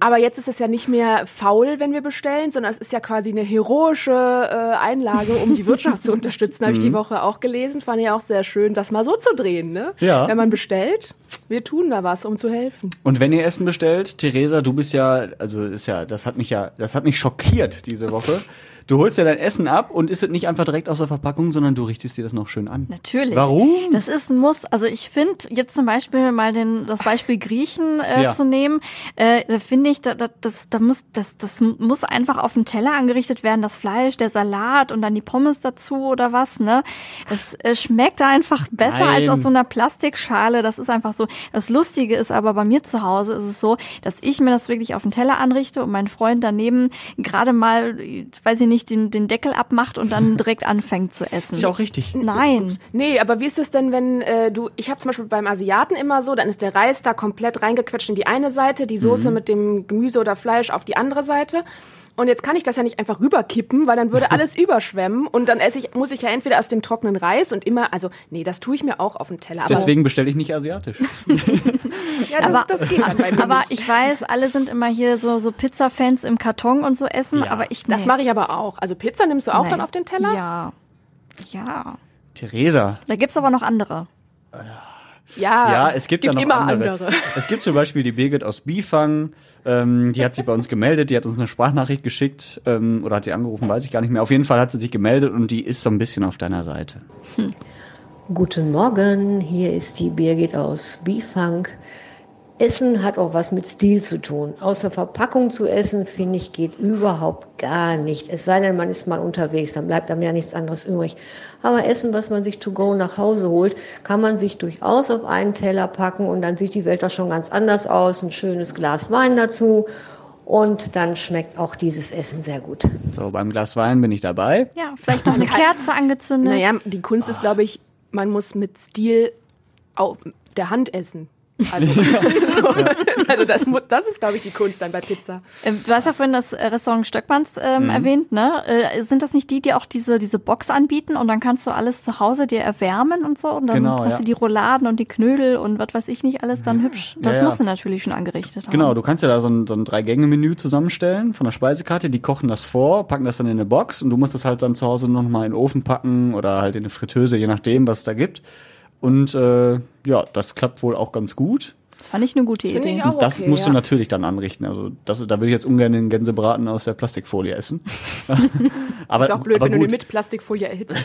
Aber jetzt ist es ja nicht mehr faul, wenn wir bestellen, sondern es ist ja quasi eine heroische äh, Einlage, um die Wirtschaft zu [laughs] unterstützen, habe ich die Woche auch gelesen. Fand ich auch sehr schön, das mal so zu drehen, ne? Ja. Wenn man bestellt, wir tun da was, um zu helfen. Und wenn ihr Essen bestellt, Theresa, du bist ja, also ist ja, das hat mich ja, das hat mich schockiert diese Woche. Du holst ja dein Essen ab und isst es nicht einfach direkt aus der Verpackung, sondern du richtest dir das noch schön an. Natürlich. Warum? Das ist ein Muss. Also ich finde jetzt zum Beispiel mal den, das Beispiel Griechen äh, Ja. zu nehmen, äh, da finde ich, da, da, das, da muss, das, das muss einfach auf den Teller angerichtet werden, das Fleisch, der Salat und dann die Pommes dazu oder was, ne? Das äh, schmeckt einfach besser Nein. als aus so einer Plastikschale. Das ist einfach so. Das Lustige ist aber bei mir zu Hause ist es so, dass ich mir das wirklich auf den Teller anrichte und mein Freund daneben gerade mal, weiß ich nicht, den, den Deckel abmacht und dann [laughs] direkt anfängt zu essen. Ist ja auch richtig. Nein. Nee, aber wie ist es denn, wenn äh, du, ich habe zum Beispiel beim Asiaten immer so, dann ist der Reis da komplett reingequetscht in die eine Seite, die Soße mit dem Gemüse oder Fleisch auf die andere Seite. Und jetzt kann ich das ja nicht einfach rüberkippen, weil dann würde alles [laughs] überschwemmen und dann esse ich, muss ich ja entweder aus dem trockenen Reis und immer, also nee, das tue ich mir auch auf den Teller. Deswegen bestelle ich nicht asiatisch. [laughs] ja, das, aber- das geht dann bei mir Aber nicht. ich weiß, alle sind immer hier so, so Pizza-Fans im Karton und so essen, Ja. aber ich Das nee. mache ich aber auch. Also Pizza nimmst du auch Nein. dann auf den Teller? Ja. Ja. Theresa. Da gibt's aber noch andere. Ja, Ja, es gibt, gibt da noch immer andere. andere. [laughs] Es gibt zum Beispiel die Birgit aus Bifang, ähm, die hat sich bei uns gemeldet, die hat uns eine Sprachnachricht geschickt ähm, oder hat sie angerufen, weiß ich gar nicht mehr. Auf jeden Fall hat sie sich gemeldet und die ist so ein bisschen auf deiner Seite. Guten Morgen, hier ist die Birgit aus Bifang. Essen hat auch was mit Stil zu tun. Aus der Verpackung zu essen, finde ich, geht überhaupt gar nicht. Es sei denn, man ist mal unterwegs, dann bleibt einem ja nichts anderes übrig. Aber Essen, was man sich to go nach Hause holt, kann man sich durchaus auf einen Teller packen und dann sieht die Welt doch schon ganz anders aus. Ein schönes Glas Wein dazu und dann schmeckt auch dieses Essen sehr gut. So, beim Glas Wein bin ich dabei. Ja, vielleicht noch eine [laughs] Kerze angezündet. Naja, die Kunst ist, glaube ich, man muss mit Stil auf der Hand essen. Also, [laughs] so, [laughs] also das, das ist, glaube ich, die Kunst dann bei Pizza. Ähm, Du hast ja vorhin das äh, Restaurant Stöckmanns ähm, erwähnt, ne? Äh, sind das nicht die, die auch diese, diese Box anbieten und dann kannst du alles zu Hause dir erwärmen und so und dann Genau, hast ja. du die Rouladen und die Knödel und was weiß ich nicht alles dann hübsch. Das Ja, ja. musst du natürlich schon angerichtet haben. Genau, du kannst ja da so ein, so ein Drei-Gänge-Menü zusammenstellen von der Speisekarte. Die kochen das vor, packen das dann in eine Box und du musst das halt dann zu Hause noch mal in den Ofen packen oder halt in eine Fritteuse, je nachdem, was es da gibt. Und äh, ja, das klappt wohl auch ganz gut. Das fand ich eine gute Finde Idee. auch. das okay, musst du ja. natürlich dann anrichten. Also das, da würde ich jetzt ungern den Gänsebraten aus der Plastikfolie essen. [laughs] aber, Ist auch blöd, aber wenn du gut, den mit Plastikfolie erhitzt.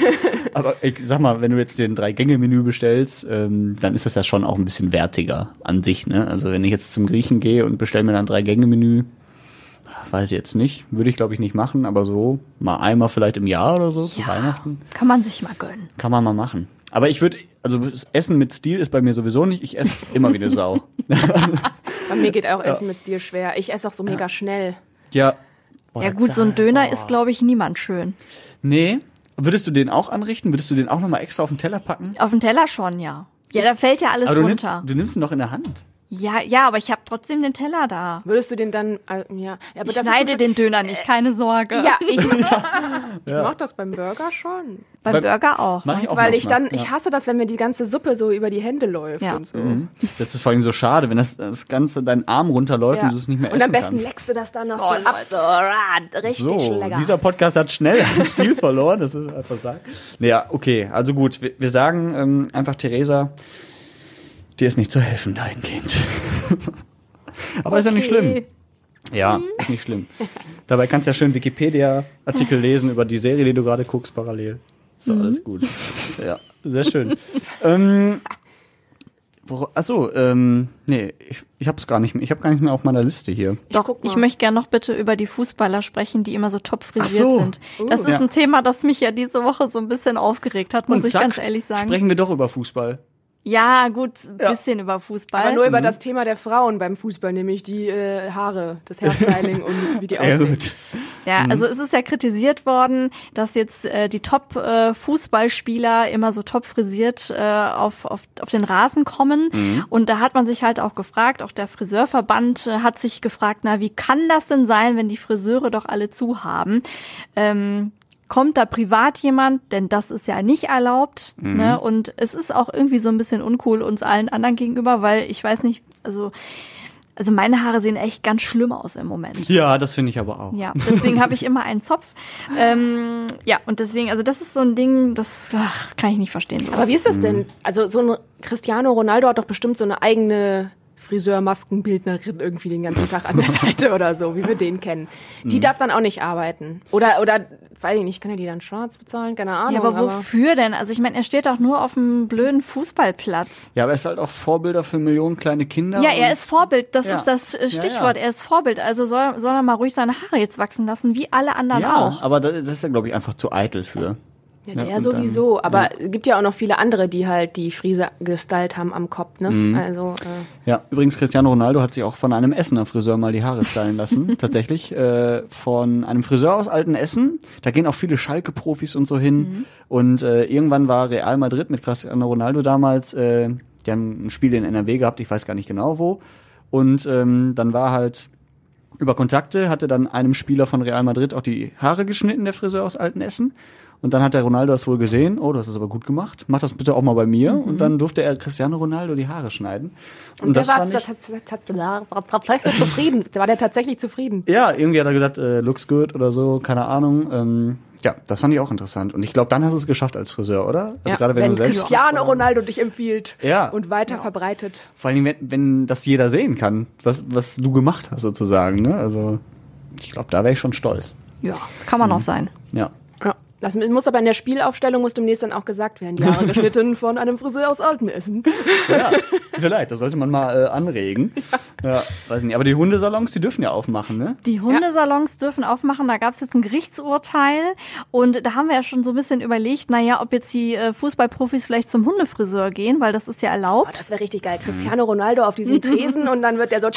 [laughs] aber ich sag mal, wenn du jetzt den Drei-Gänge-Menü bestellst, ähm, dann ist das ja schon auch ein bisschen wertiger an sich. Ne? Also wenn ich jetzt zum Griechen gehe und bestelle mir dann ein Drei-Gänge-Menü, weiß ich jetzt nicht, würde ich glaube ich nicht machen, aber so mal einmal vielleicht im Jahr oder so zu Ja. Weihnachten Kann man sich mal gönnen. kann man mal machen. Aber ich würde, also Essen mit Stil ist bei mir sowieso nicht. Ich esse immer wie eine Sau. [laughs] Bei mir geht auch Essen mit Stil schwer. Ich esse auch so mega schnell. ja. Boah, Ja gut, so ein Döner boah. ist, glaube ich, niemand schön. Nee. Würdest du den auch anrichten? Würdest du den auch nochmal extra auf den Teller packen? Auf dem Teller schon, ja. Ja, da fällt ja alles Aber du, runter. du nimmst ihn doch in der Hand. Ja, ja, aber ich habe trotzdem den Teller da. Würdest du den dann, äh, ja. ja aber Ich schneide schon- den Döner nicht, keine Sorge. Ja, ich, [laughs] ich mach das beim Burger schon. Beim Beim- Burger auch. Mach ich auch Weil ich dann, ich hasse das, wenn mir die ganze Suppe so über die Hände läuft Ja. und so. Mhm. Das ist vor allem so schade, wenn das, das Ganze deinen Arm runterläuft Ja. und du es nicht mehr und essen am besten kannst. leckst du das dann noch Oh, so ab, so rah, richtig So, lecker. dieser Podcast hat schnell an Stil verloren, das muss man einfach sagen. Naja, okay, also gut, wir, wir sagen ähm, einfach Theresa, dir ist nicht zu helfen dahingehend. [laughs] Aber ist ja nicht schlimm. Ja, ist nicht schlimm. [laughs] Dabei kannst du ja schön Wikipedia-Artikel [laughs] lesen über die Serie, die du gerade guckst, parallel. Ist doch alles gut. Ja, sehr schön. ähm, Wo, achso, ähm, nee, ich, ich hab's gar nicht mehr. Ich habe gar nicht mehr auf meiner Liste hier. Doch, guck ich, mal. möchte gerne noch bitte über die Fußballer sprechen, die immer so top frisiert Ach so. sind. Das ist Ja. ein Thema, das mich ja diese Woche so ein bisschen aufgeregt hat, muss Und ich zack, ganz ehrlich sagen. Sprechen wir doch über Fußball. Ja, gut, ein bisschen über Fußball. Aber nur über Mhm. das Thema der Frauen beim Fußball, nämlich die äh, Haare, das Hairstyling und wie die [laughs] Ja, aussehen. gut. Ja, Mhm. also es ist ja kritisiert worden, dass jetzt äh, die Top-Fußballspieler immer so top frisiert äh, auf, auf, auf den Rasen kommen. Mhm. Und da hat man sich halt auch gefragt, auch der Friseurverband äh, hat sich gefragt, na, wie kann das denn sein, wenn die Friseure doch alle zu haben? Ähm, kommt da privat jemand, denn das ist ja nicht erlaubt. Mhm. Ne? Und es ist auch irgendwie so ein bisschen uncool uns allen anderen gegenüber, weil ich weiß nicht, also, also meine Haare sehen echt ganz schlimm aus im Moment. Ja, das finde ich aber auch. Ja, deswegen [laughs] habe ich immer einen Zopf. Ähm, ja, und deswegen, also das ist so ein Ding, das ach, kann ich nicht verstehen. Aber wie ist das Mhm. denn? Also so ein Cristiano Ronaldo hat doch bestimmt so eine eigene Friseur-Maskenbildnerin irgendwie den ganzen Tag an der Seite oder so, wie wir den kennen. Die Mhm. darf dann auch nicht arbeiten. Oder, oder, weiß ich nicht, kann er die dann schwarz bezahlen? Keine Ahnung. Ja, aber wofür denn? Also ich meine, er steht doch nur auf einem blöden Fußballplatz. Ja, aber er ist halt auch Vorbilder für Millionen kleine Kinder. Ja, er ist Vorbild, das Ja. ist das äh, Ja, Stichwort. ja. Er ist Vorbild, also soll, soll er mal ruhig seine Haare jetzt wachsen lassen, wie alle anderen Ja, auch. aber da- das ist ja, glaube ich, einfach zu eitel für. Ja, Ja, der dann- sowieso. aber es gibt ja auch noch viele andere, die halt die Friese gestylt haben am Kopf, ne? Mhm. Also, äh, Ja, übrigens, Cristiano Ronaldo hat sich auch von einem Essener Friseur mal die Haare stylen lassen. [laughs] tatsächlich. Äh, von einem Friseur aus Altenessen. Da gehen auch viele Schalke-Profis und so hin. Und äh, irgendwann war Real Madrid mit Cristiano Ronaldo damals, äh, die haben ein Spiel in NRW gehabt, ich weiß gar nicht genau wo. Und ähm, dann war halt über Kontakte, hatte dann einem Spieler von Real Madrid auch die Haare geschnitten, der Friseur aus Altenessen. Und dann hat der Ronaldo das wohl gesehen. Oh, das ist aber gut gemacht. Mach das bitte auch mal bei mir. Und dann durfte er Cristiano Ronaldo die Haare schneiden. und, der tats- tats- tats- war tatsächlich zufrieden. Da war der tatsächlich zufrieden. Ja, irgendwie hat er gesagt, äh, looks good oder so, keine Ahnung. Ähm, ja, das fand ich auch interessant. Und ich glaube, dann hast du es geschafft als Friseur, oder? Also Ja, gerade wenn, wenn du selbst Cristiano Ronaldo dich empfiehlt Ja. und weiter verbreitet. Vor allem, wenn, wenn das jeder sehen kann, was, was du gemacht hast sozusagen. Ne? Also ich glaube, da wäre ich schon stolz. Ja, kann man Mhm. auch sein. Ja. Ja. Das muss aber in der Spielaufstellung muss demnächst dann auch gesagt werden. Die [laughs] Haare geschnitten von einem Friseur aus Altenessen. ja, vielleicht, das sollte man mal äh, anregen. Ja. weiß nicht. Aber die Hundesalons, die dürfen ja aufmachen, ne? Die Hundesalons dürfen aufmachen, da gab es jetzt ein Gerichtsurteil und da haben wir ja schon so ein bisschen überlegt, naja, ob jetzt die äh, Fußballprofis vielleicht zum Hundefriseur gehen, weil das ist ja Oh, erlaubt. das wäre richtig geil. Cristiano Ronaldo auf diesem [laughs] Tresen und dann wird der so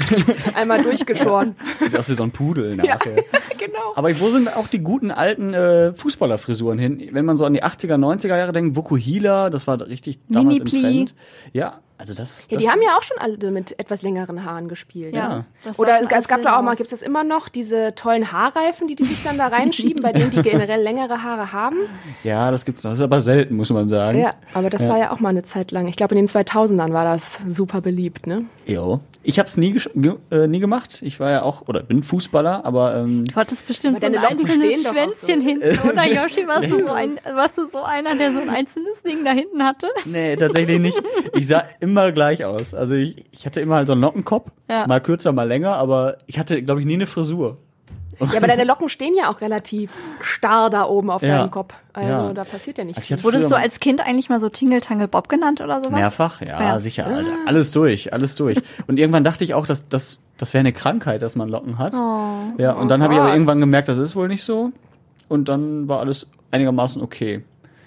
[laughs] einmal durchgeschoren. Sieht aus wie so ein Pudel nachher. genau. Aber wo sind auch die guten alten äh, Fußballerfrisuren hin? Wenn man so an die 80er, 90er Jahre denkt, Vukuhila, das war richtig damals im Mini-Pli. Trend. Ja, also das, Ja, das die haben ja auch schon alle mit etwas längeren Haaren gespielt. Ja, sah Oder es gab da auch mal, gibt es das immer noch, diese tollen Haarreifen, die die sich dann da reinschieben, bei denen die generell längere Haare haben? Ja, das gibt's noch. Das ist aber selten, muss man sagen. Ja, aber das Ja. war ja auch mal eine Zeit lang. Ich glaube, in den 2000ern war das super beliebt, ne? Jo. Ich habe es nie, gesch- ge äh, nie gemacht. Ich war ja auch, oder bin Fußballer, aber ähm, Du hattest bestimmt so ein einzelnes Schwänzchen hinten, [laughs] oder Yoshi? Warst du, so ein, warst du so einer, der so ein einzelnes Ding da hinten hatte? nee, tatsächlich nicht. Ich sah immer gleich aus. Also ich, ich hatte immer halt so einen Lockenkopf, Ja. mal kürzer, mal länger, aber ich hatte, glaube ich, nie eine Frisur. Ja, aber deine Locken stehen ja auch relativ starr da oben auf Ja. deinem Kopf. Also Ja. da passiert ja nicht Also Wurdest du als Kind eigentlich mal so Tingle Tangle Bob genannt oder sowas? Mehrfach? Ja, Ja. sicher. Alter. Alles durch, alles durch. [laughs] Und irgendwann dachte ich auch, dass das das wäre eine Krankheit, dass man Locken hat. Oh. Ja, und dann habe ich Oh aber irgendwann gemerkt, das ist wohl nicht so. Und dann war alles einigermaßen okay.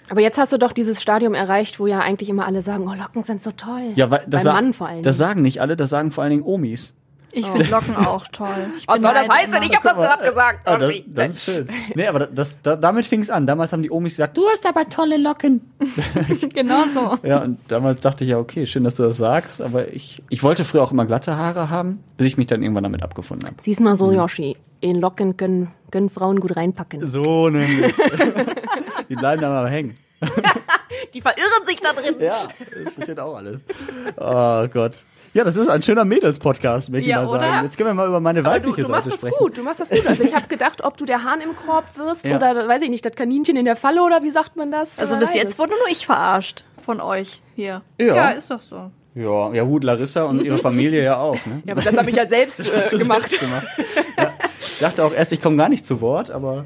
Aber jetzt hast du doch dieses Stadium erreicht, wo ja eigentlich immer alle sagen, oh, Locken sind so toll. Ja, weil das, Beim Mann vor allen das Dingen. sagen nicht alle, das sagen vor allen Dingen Omis. Ich finde Locken auch toll. [laughs] Ich Was bin soll das heißen? immer- Ich habe das gerade gesagt. Ah, das, das ist schön. Nee, aber das, da, damit fing es an. Damals haben die Omis gesagt, du hast aber tolle Locken. [laughs] Genau so. Ja, und damals dachte ich ja, okay, schön, dass du das sagst, aber ich, ich wollte früher auch immer glatte Haare haben, bis ich mich dann irgendwann damit abgefunden habe. Siehst mal so, Mhm. Yoshi. In Locken können, können Frauen gut reinpacken. So nämlich. [laughs] die bleiben da mal hängen. [laughs] Die verirren sich da drin. Ja, das passiert auch alles. Oh Gott. Ja, das ist ein schöner Mädels-Podcast, möchte Ja, ich mal oder? sagen. Jetzt können wir mal über meine Aber du, weibliche du machst Seite das sprechen. gut, du machst das gut. Also ich habe gedacht, ob du der Hahn im Korb wirst Ja. oder, weiß ich nicht, das Kaninchen in der Falle oder wie sagt man das? Also bis jetzt wurde nur ich verarscht von euch hier. Ja. ist doch so. Ja, ja gut, Larissa und ihre Familie ja auch. Ne? Ja, aber das habe ich ja selbst [laughs] äh, du gemacht. selbst gemacht. Ja. Ich dachte auch erst, ich komme gar nicht zu Wort, aber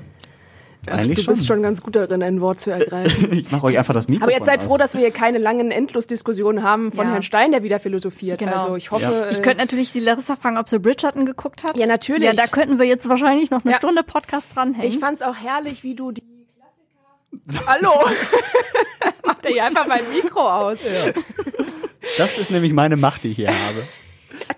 Eigentlich du schon. bist schon ganz gut darin, ein Wort zu ergreifen. [laughs] Ich mache euch einfach das Mikrofon Aber jetzt seid aus. froh, dass wir hier keine langen Endlosdiskussionen haben von Ja. Herrn Stein, der wieder philosophiert. Genau. Also ich hoffe. Ja. Ich äh, könnte natürlich die Larissa fragen, ob sie Bridgerton geguckt hat. Ja, natürlich. Ja, da könnten wir jetzt wahrscheinlich noch eine Ja. Stunde Podcast dranhängen. Ich fand's auch herrlich, wie du die Klassiker. Hallo! [laughs] Macht er hier einfach mein Mikro aus. Das ist nämlich meine Macht, die ich hier habe.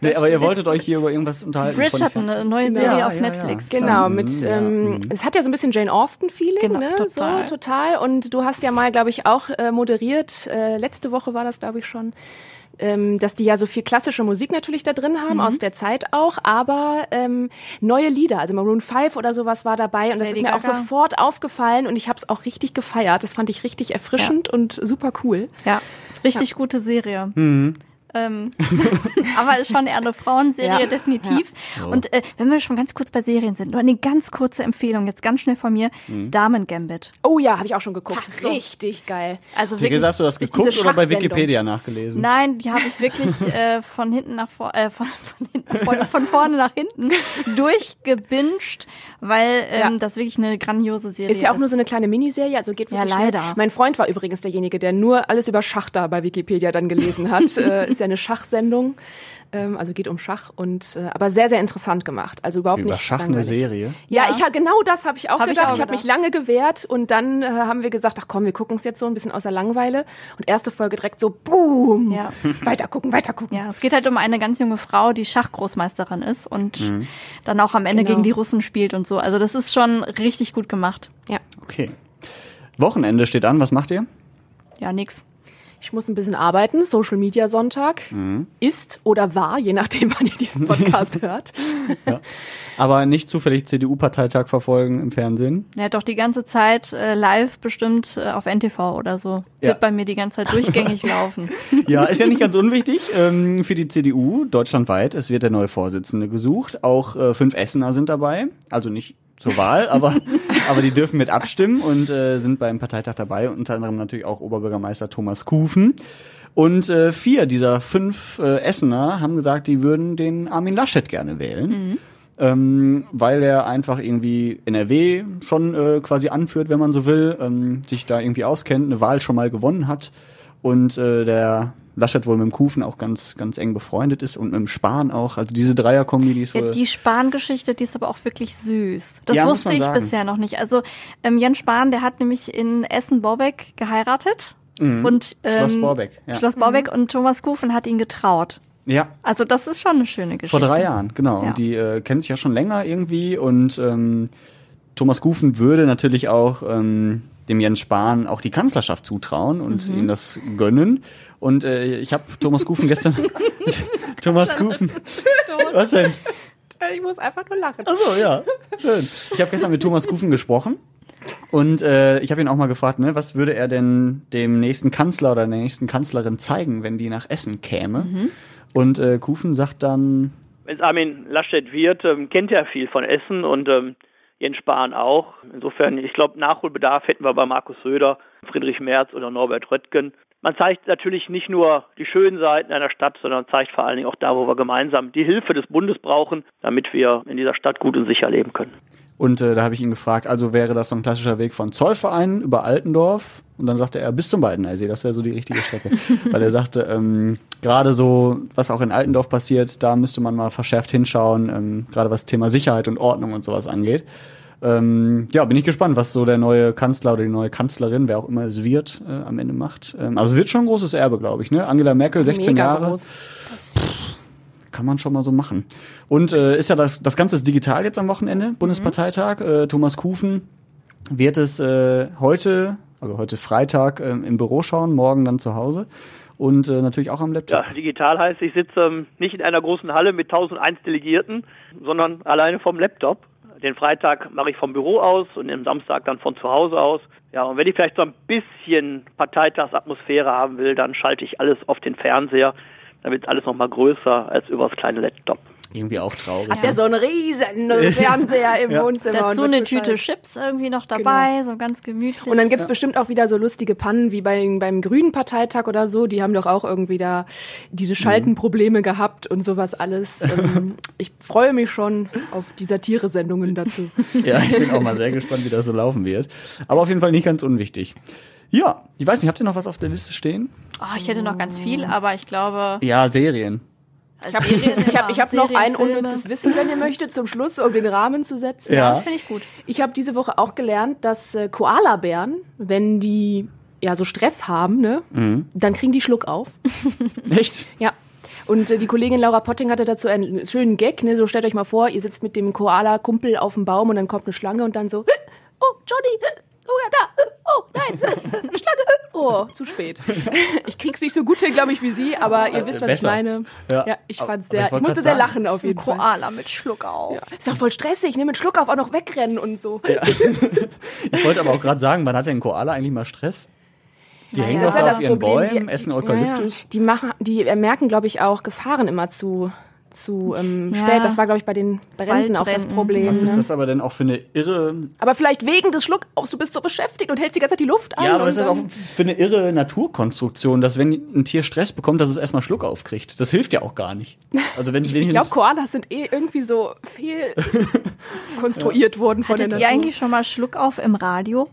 Nee, aber ihr wolltet euch hier über irgendwas unterhalten. von- Bridgerton, eine neue Genau. Serie Ja, auf ja, Netflix. ja. Genau, Mhm, mit ja, ähm, mhm. es hat ja so ein bisschen Jane Austen-Feeling, Genau, ne? total. So, total. Und du hast ja mal, glaube ich, auch äh, moderiert, äh, letzte Woche war das, glaube ich, schon, ähm, dass die ja so viel klassische Musik natürlich da drin haben, Mhm. aus der Zeit auch, aber ähm, neue Lieder, also Maroon 5 oder sowas war dabei und das Lady ist mir auch Gaga. sofort aufgefallen und ich habe es auch richtig gefeiert. Das fand ich richtig erfrischend und super cool. Ja, richtig gute Serie. Mhm. Ähm, [laughs] aber ist schon eher eine Frauenserie, Ja. definitiv. Ja. Und äh, wenn wir schon ganz kurz bei Serien sind, nur eine ganz kurze Empfehlung, jetzt ganz schnell von mir, Mhm. Damen Gambit. Oh ja, habe ich auch schon geguckt. so. Richtig geil. Also Theresa, hast du das geguckt oder bei. Wikipedia nachgelesen? Nein, die habe ich wirklich [laughs] äh, von hinten nach vor, äh, von, von, hinten, von, von vorne nach hinten [laughs] durchgebinged, weil ähm, Ja. das wirklich eine grandiose Serie ist. Ist ja auch nur so eine kleine Miniserie, also geht Ja, wirklich schnell. leider. Mein Freund war übrigens derjenige, der nur alles über Schach da bei Wikipedia dann gelesen hat. Ist ja eine Schachsendung, ähm, also geht um Schach und äh, aber sehr sehr interessant gemacht. Also überhaupt Über nicht Schach eine. Serie. Ja, Ja. ich habe genau das habe ich auch Hab ich gedacht. auch Ich, habe mich lange gewehrt und dann äh, haben wir gesagt, ach komm, wir gucken es jetzt so ein bisschen außer Langeweile und erste Folge direkt so boom. Ja. [laughs] Weiter gucken, weiter gucken. Ja, es geht halt um eine ganz junge Frau, die Schachgroßmeisterin ist und dann auch am Ende Genau. gegen die Russen spielt und so. Also das ist schon richtig gut gemacht. Ja. Okay. Wochenende steht an. Was macht ihr? Ja, nix. Ich muss ein bisschen arbeiten. Social Media Sonntag ist oder war, je nachdem, [laughs] wann ihr diesen Podcast [laughs] hört. Aber nicht zufällig CDU-Parteitag verfolgen im Fernsehen. Er hat doch die ganze Zeit äh, live bestimmt äh, auf NTV oder so. Ja. Wird bei mir die ganze Zeit durchgängig laufen. [laughs] Ja, ist ja nicht ganz unwichtig ähm, für die CDU deutschlandweit. Es wird der neue Vorsitzende gesucht. Auch äh, fünf Essener sind dabei. Also nicht zur Wahl, aber, [laughs] aber die dürfen mit abstimmen und äh, sind beim Parteitag dabei. Unter anderem natürlich auch Oberbürgermeister Thomas Kufen. Und äh, vier dieser fünf äh, Essener haben gesagt, die würden den Armin Laschet gerne wählen. Ähm, weil er einfach irgendwie NRW schon äh, quasi anführt, wenn man so will, ähm, sich da irgendwie auskennt, eine Wahl schon mal gewonnen hat und äh, der Laschet wohl mit dem Kufen auch ganz, ganz eng befreundet ist und mit dem Spahn auch. Also diese Dreierkombi, die ist Ja, wohl. die Spahn-Geschichte, die ist aber auch wirklich süß. Das Ja, wusste ich sagen. bisher noch nicht. Also ähm, Jens Spahn, der hat nämlich in Essen-Borbeck geheiratet. Mhm. Und, ähm, Schloss Borbeck, ja. Schloss Borbeck und Thomas Kufen hat ihn getraut. ja, Also das ist schon eine schöne Geschichte. vor drei Jahren, genau. Ja. Und die äh, kennen sich ja schon länger irgendwie und ähm, Thomas Kufen würde natürlich auch ähm, dem Jens Spahn auch die Kanzlerschaft zutrauen und Mhm. ihm das gönnen. Und äh, ich habe Thomas Kufen gestern. [laughs] Thomas Kufen. [laughs] Was denn? Ich muss einfach nur lachen. Ach so, ja. Schön. Ich habe gestern mit Thomas Kufen gesprochen und äh, ich habe ihn auch mal gefragt, ne, was würde er denn dem nächsten Kanzler oder der nächsten Kanzlerin zeigen, wenn die nach Essen käme? Und äh, Kufen sagt dann, Wenn es Armin Laschet wird, ähm, kennt er viel von Essen und ähm, Jens Spahn auch. Insofern, ich glaube, Nachholbedarf hätten wir bei Markus Söder, Friedrich Merz oder Norbert Röttgen. Man zeigt natürlich nicht nur die schönen Seiten einer Stadt, sondern zeigt vor allen Dingen auch da, wo wir gemeinsam die Hilfe des Bundes brauchen, damit wir in dieser Stadt gut und sicher leben können. Und äh, da habe ich ihn gefragt, also wäre das so ein klassischer Weg von Zollverein über Altendorf? Und dann sagte er, bis zum Baldeneysee, das wäre so die richtige Strecke. [laughs] Weil er sagte, ähm, gerade so, was auch in Altendorf passiert, da müsste man mal verschärft hinschauen, ähm, gerade was Thema Sicherheit und Ordnung und sowas angeht. Ähm, ja, bin ich gespannt, was so der neue Kanzler oder die neue Kanzlerin, wer auch immer es wird, äh, am Ende macht. Ähm, also es wird schon ein großes Erbe, glaube ich. Ne? Angela Merkel, 16 Mega Jahre. groß. Kann man schon mal so machen. Und äh, ist ja das, das Ganze ist digital jetzt am Wochenende, Bundesparteitag. Äh, Thomas Kufen wird es äh, heute, also heute Freitag, ähm, im Büro schauen, morgen dann zu Hause. Und äh, natürlich auch am Laptop. Ja, digital heißt, ich sitze ähm, nicht in einer großen Halle mit 1001 Delegierten, sondern alleine vom Laptop. Den Freitag mache ich vom Büro aus und den Samstag dann von zu Hause aus. Ja, und wenn ich vielleicht so ein bisschen Parteitagsatmosphäre haben will, dann schalte ich alles auf den Fernseher. Dann wird alles nochmal größer als übers kleine Laptop. Irgendwie auch traurig. Hat der so einen riesen [laughs] Fernseher im Ja. Wohnzimmer. Dazu eine Tüte beschallt. Chips irgendwie noch dabei, so ganz gemütlich. Und dann gibt's bestimmt auch wieder so lustige Pannen wie bei, beim Grünen Parteitag oder so. Die haben doch auch irgendwie da diese Schaltenprobleme gehabt und sowas alles. [laughs] Ähm, ich freue mich schon auf die Satire-Sendungen dazu. Ja, ich bin auch mal sehr gespannt, wie das so laufen wird. Aber auf jeden Fall nicht ganz unwichtig. Ja, ich weiß nicht, habt ihr noch was auf der Liste stehen? oh, ich hätte noch ganz viel, aber ich glaube, Ja, Serien. Ich habe Serien ich hab, hab noch ein unnützes Wissen, wenn ihr möchtet, zum Schluss, um den Rahmen zu setzen. Ja. Das finde ich gut. Ich habe diese Woche auch gelernt, dass äh, Koalabären, wenn die ja so Stress haben, ne, Mhm. dann kriegen die Schluck auf. [laughs] Echt? Ja. Und äh, die Kollegin Laura Potting hatte dazu einen schönen Gag, ne? So stellt euch mal vor, ihr sitzt mit dem Koala-Kumpel auf dem Baum und dann kommt eine Schlange und dann so, [laughs] oh, Johnny, [laughs] oh ja, da, oh, nein, eine Schlange, oh, zu spät. Ich krieg's nicht so gut hin, glaube ich, wie sie, aber ihr wisst, was Besser. ich meine. Ja. Ja, ich fand's sehr, ich ich, musste sehr lachen auf jeden Fall. Koala mit Schluck auf. Ja. Ist doch voll stressig, ne? Mit Schluck auf auch noch wegrennen und so. [laughs] Ich wollte aber auch gerade sagen, wann hat denn ein Koala eigentlich mal Stress? Die hängen doch ja da auf ihren Problem. Bäumen, Die- essen Eukalyptus. Ja, die machen, die äh, merken, glaube ich, auch Gefahren immer zu, zu ähm, Ja. spät. Das war, glaube ich, bei den Bränden auch das. Problem. Was ist ne? das aber denn auch für eine irre, Aber vielleicht wegen des Schluckaufs, du bist so beschäftigt und hältst die ganze Zeit die Luft an. ja, aber was ist das auch für eine irre Naturkonstruktion, dass wenn ein Tier Stress bekommt, dass es erstmal Schluck aufkriegt? Das hilft ja auch gar nicht. Also wenn [laughs] es Ich glaube, Koalas sind eh irgendwie so [laughs] fehl konstruiert worden von Hattet der ihr Natur. eigentlich schon mal Schluck auf im Radio,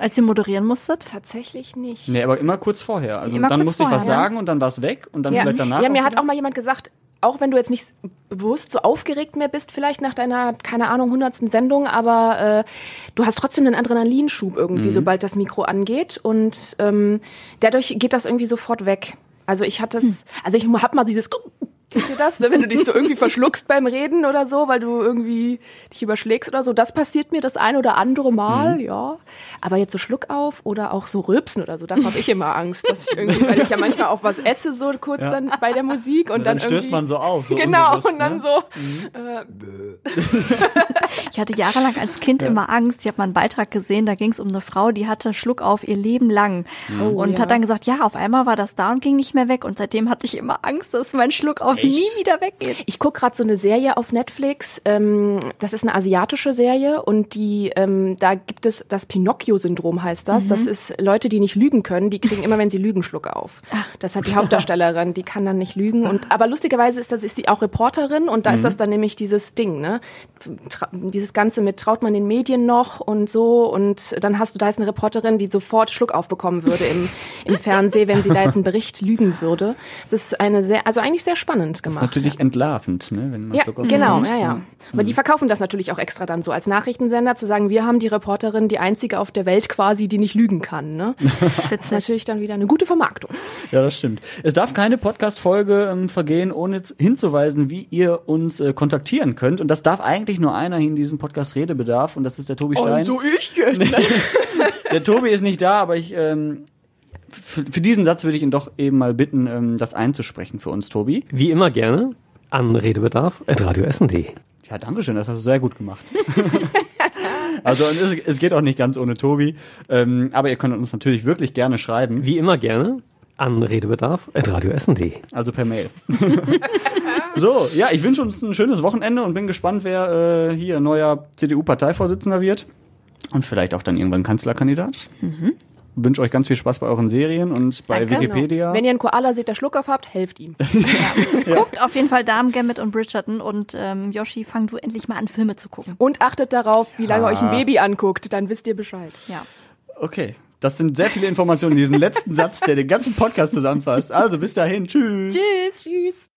als ihr moderieren musstet? Tatsächlich nicht. Nee, aber immer kurz vorher. Also Immer dann musste ich was vorher, ja. sagen und dann war es weg und dann ja. vielleicht danach. ja, mir hat auch mal jemand gesagt, auch wenn du jetzt nicht bewusst so aufgeregt mehr bist, vielleicht nach deiner, keine Ahnung, hundertsten Sendung, aber äh, du hast trotzdem einen Adrenalinschub irgendwie, Mhm. sobald das Mikro angeht. Und ähm, dadurch geht das irgendwie sofort weg. Also ich hatte Hm. es, also ich hab mal dieses Kennt ihr das, ne? wenn du dich so irgendwie [laughs] verschluckst beim Reden oder so, weil du irgendwie dich überschlägst oder so? Das passiert mir das ein oder andere Mal, Mhm. ja. Aber jetzt so Schluck auf oder auch so Rülpsen oder so, da habe ich immer Angst, dass ich irgendwie, weil ich ja manchmal auch was esse, so kurz Ja. dann bei der Musik und Ja, dann, dann stößt man so auf, so genau, und dann ne? so, äh, Ich hatte jahrelang als Kind immer Angst. Ich habe mal einen Beitrag gesehen, da ging es um eine Frau, die hatte Schluck auf ihr Leben lang Oh, und ja. hat dann gesagt, ja, auf einmal war das da und ging nicht mehr weg. Und seitdem hatte ich immer Angst, dass mein Schluck auf? Nie wieder weggeht. Ich gucke gerade so eine Serie auf Netflix. Ähm, das ist eine asiatische Serie und die, ähm, da gibt es das Pinocchio-Syndrom heißt das. Das ist Leute, die nicht lügen können, die kriegen immer, wenn sie lügen, Schluck auf. Das hat die Hauptdarstellerin, die kann dann nicht lügen. Und aber lustigerweise ist das ist die auch Reporterin und da ist das dann nämlich dieses Ding, ne? Tra dieses Ganze mit traut man den Medien noch und so und dann hast du da ist eine Reporterin, die sofort Schluck aufbekommen würde im, im Fernsehen, wenn sie da jetzt einen Bericht lügen würde. Das ist eine sehr, also eigentlich sehr spannend Das ist gemacht. natürlich entlarvend, ne? wenn man Ja, genau, bekommt. ja, ja. Aber die verkaufen das natürlich auch extra dann so als Nachrichtensender, zu sagen, wir haben die Reporterin, die einzige auf der Welt quasi, die nicht lügen kann. Ne? [laughs] Das ist natürlich dann wieder eine gute Vermarktung. Ja, das stimmt. Es darf keine Podcast-Folge ähm, vergehen, ohne hinzuweisen, wie ihr uns äh, kontaktieren könnt. Und das darf eigentlich nur einer in diesem Podcast Redebedarf. Und das ist der Tobi Stein. ich jetzt. [laughs] Der Tobi ist nicht da, aber ich ähm, für, für diesen Satz würde ich ihn doch eben mal bitten, ähm, das einzusprechen für uns, Tobi. Wie immer gerne an Redebedarf at radioessen.de. Ja, danke schön, das hast du sehr gut gemacht. [laughs] also es, es geht auch nicht ganz ohne Tobi. Ähm, aber ihr könnt uns natürlich wirklich gerne schreiben. Wie immer gerne an Redebedarf at radioessen.de. Also per Mail. [laughs] so, ja, ich wünsche uns ein schönes Wochenende und bin gespannt, wer äh, hier neuer CDU-Parteivorsitzender wird. Und vielleicht auch dann irgendwann Kanzlerkandidat. Wünsche euch ganz viel Spaß bei euren Serien und bei Danke. Wikipedia. Wenn ihr einen Koala seht, der Schluck auf habt, helft ihm. [laughs] Guckt auf jeden Fall Damen, Gambit und Bridgerton und ähm, Yoshi, fang du endlich mal an, Filme zu gucken. Und achtet darauf, wie lange Ah. euch ein Baby anguckt, dann wisst ihr Bescheid. Ja. Okay, das sind sehr viele Informationen in diesem letzten Satz, der den ganzen Podcast zusammenfasst. Also bis dahin, tschüss. Tschüss, tschüss.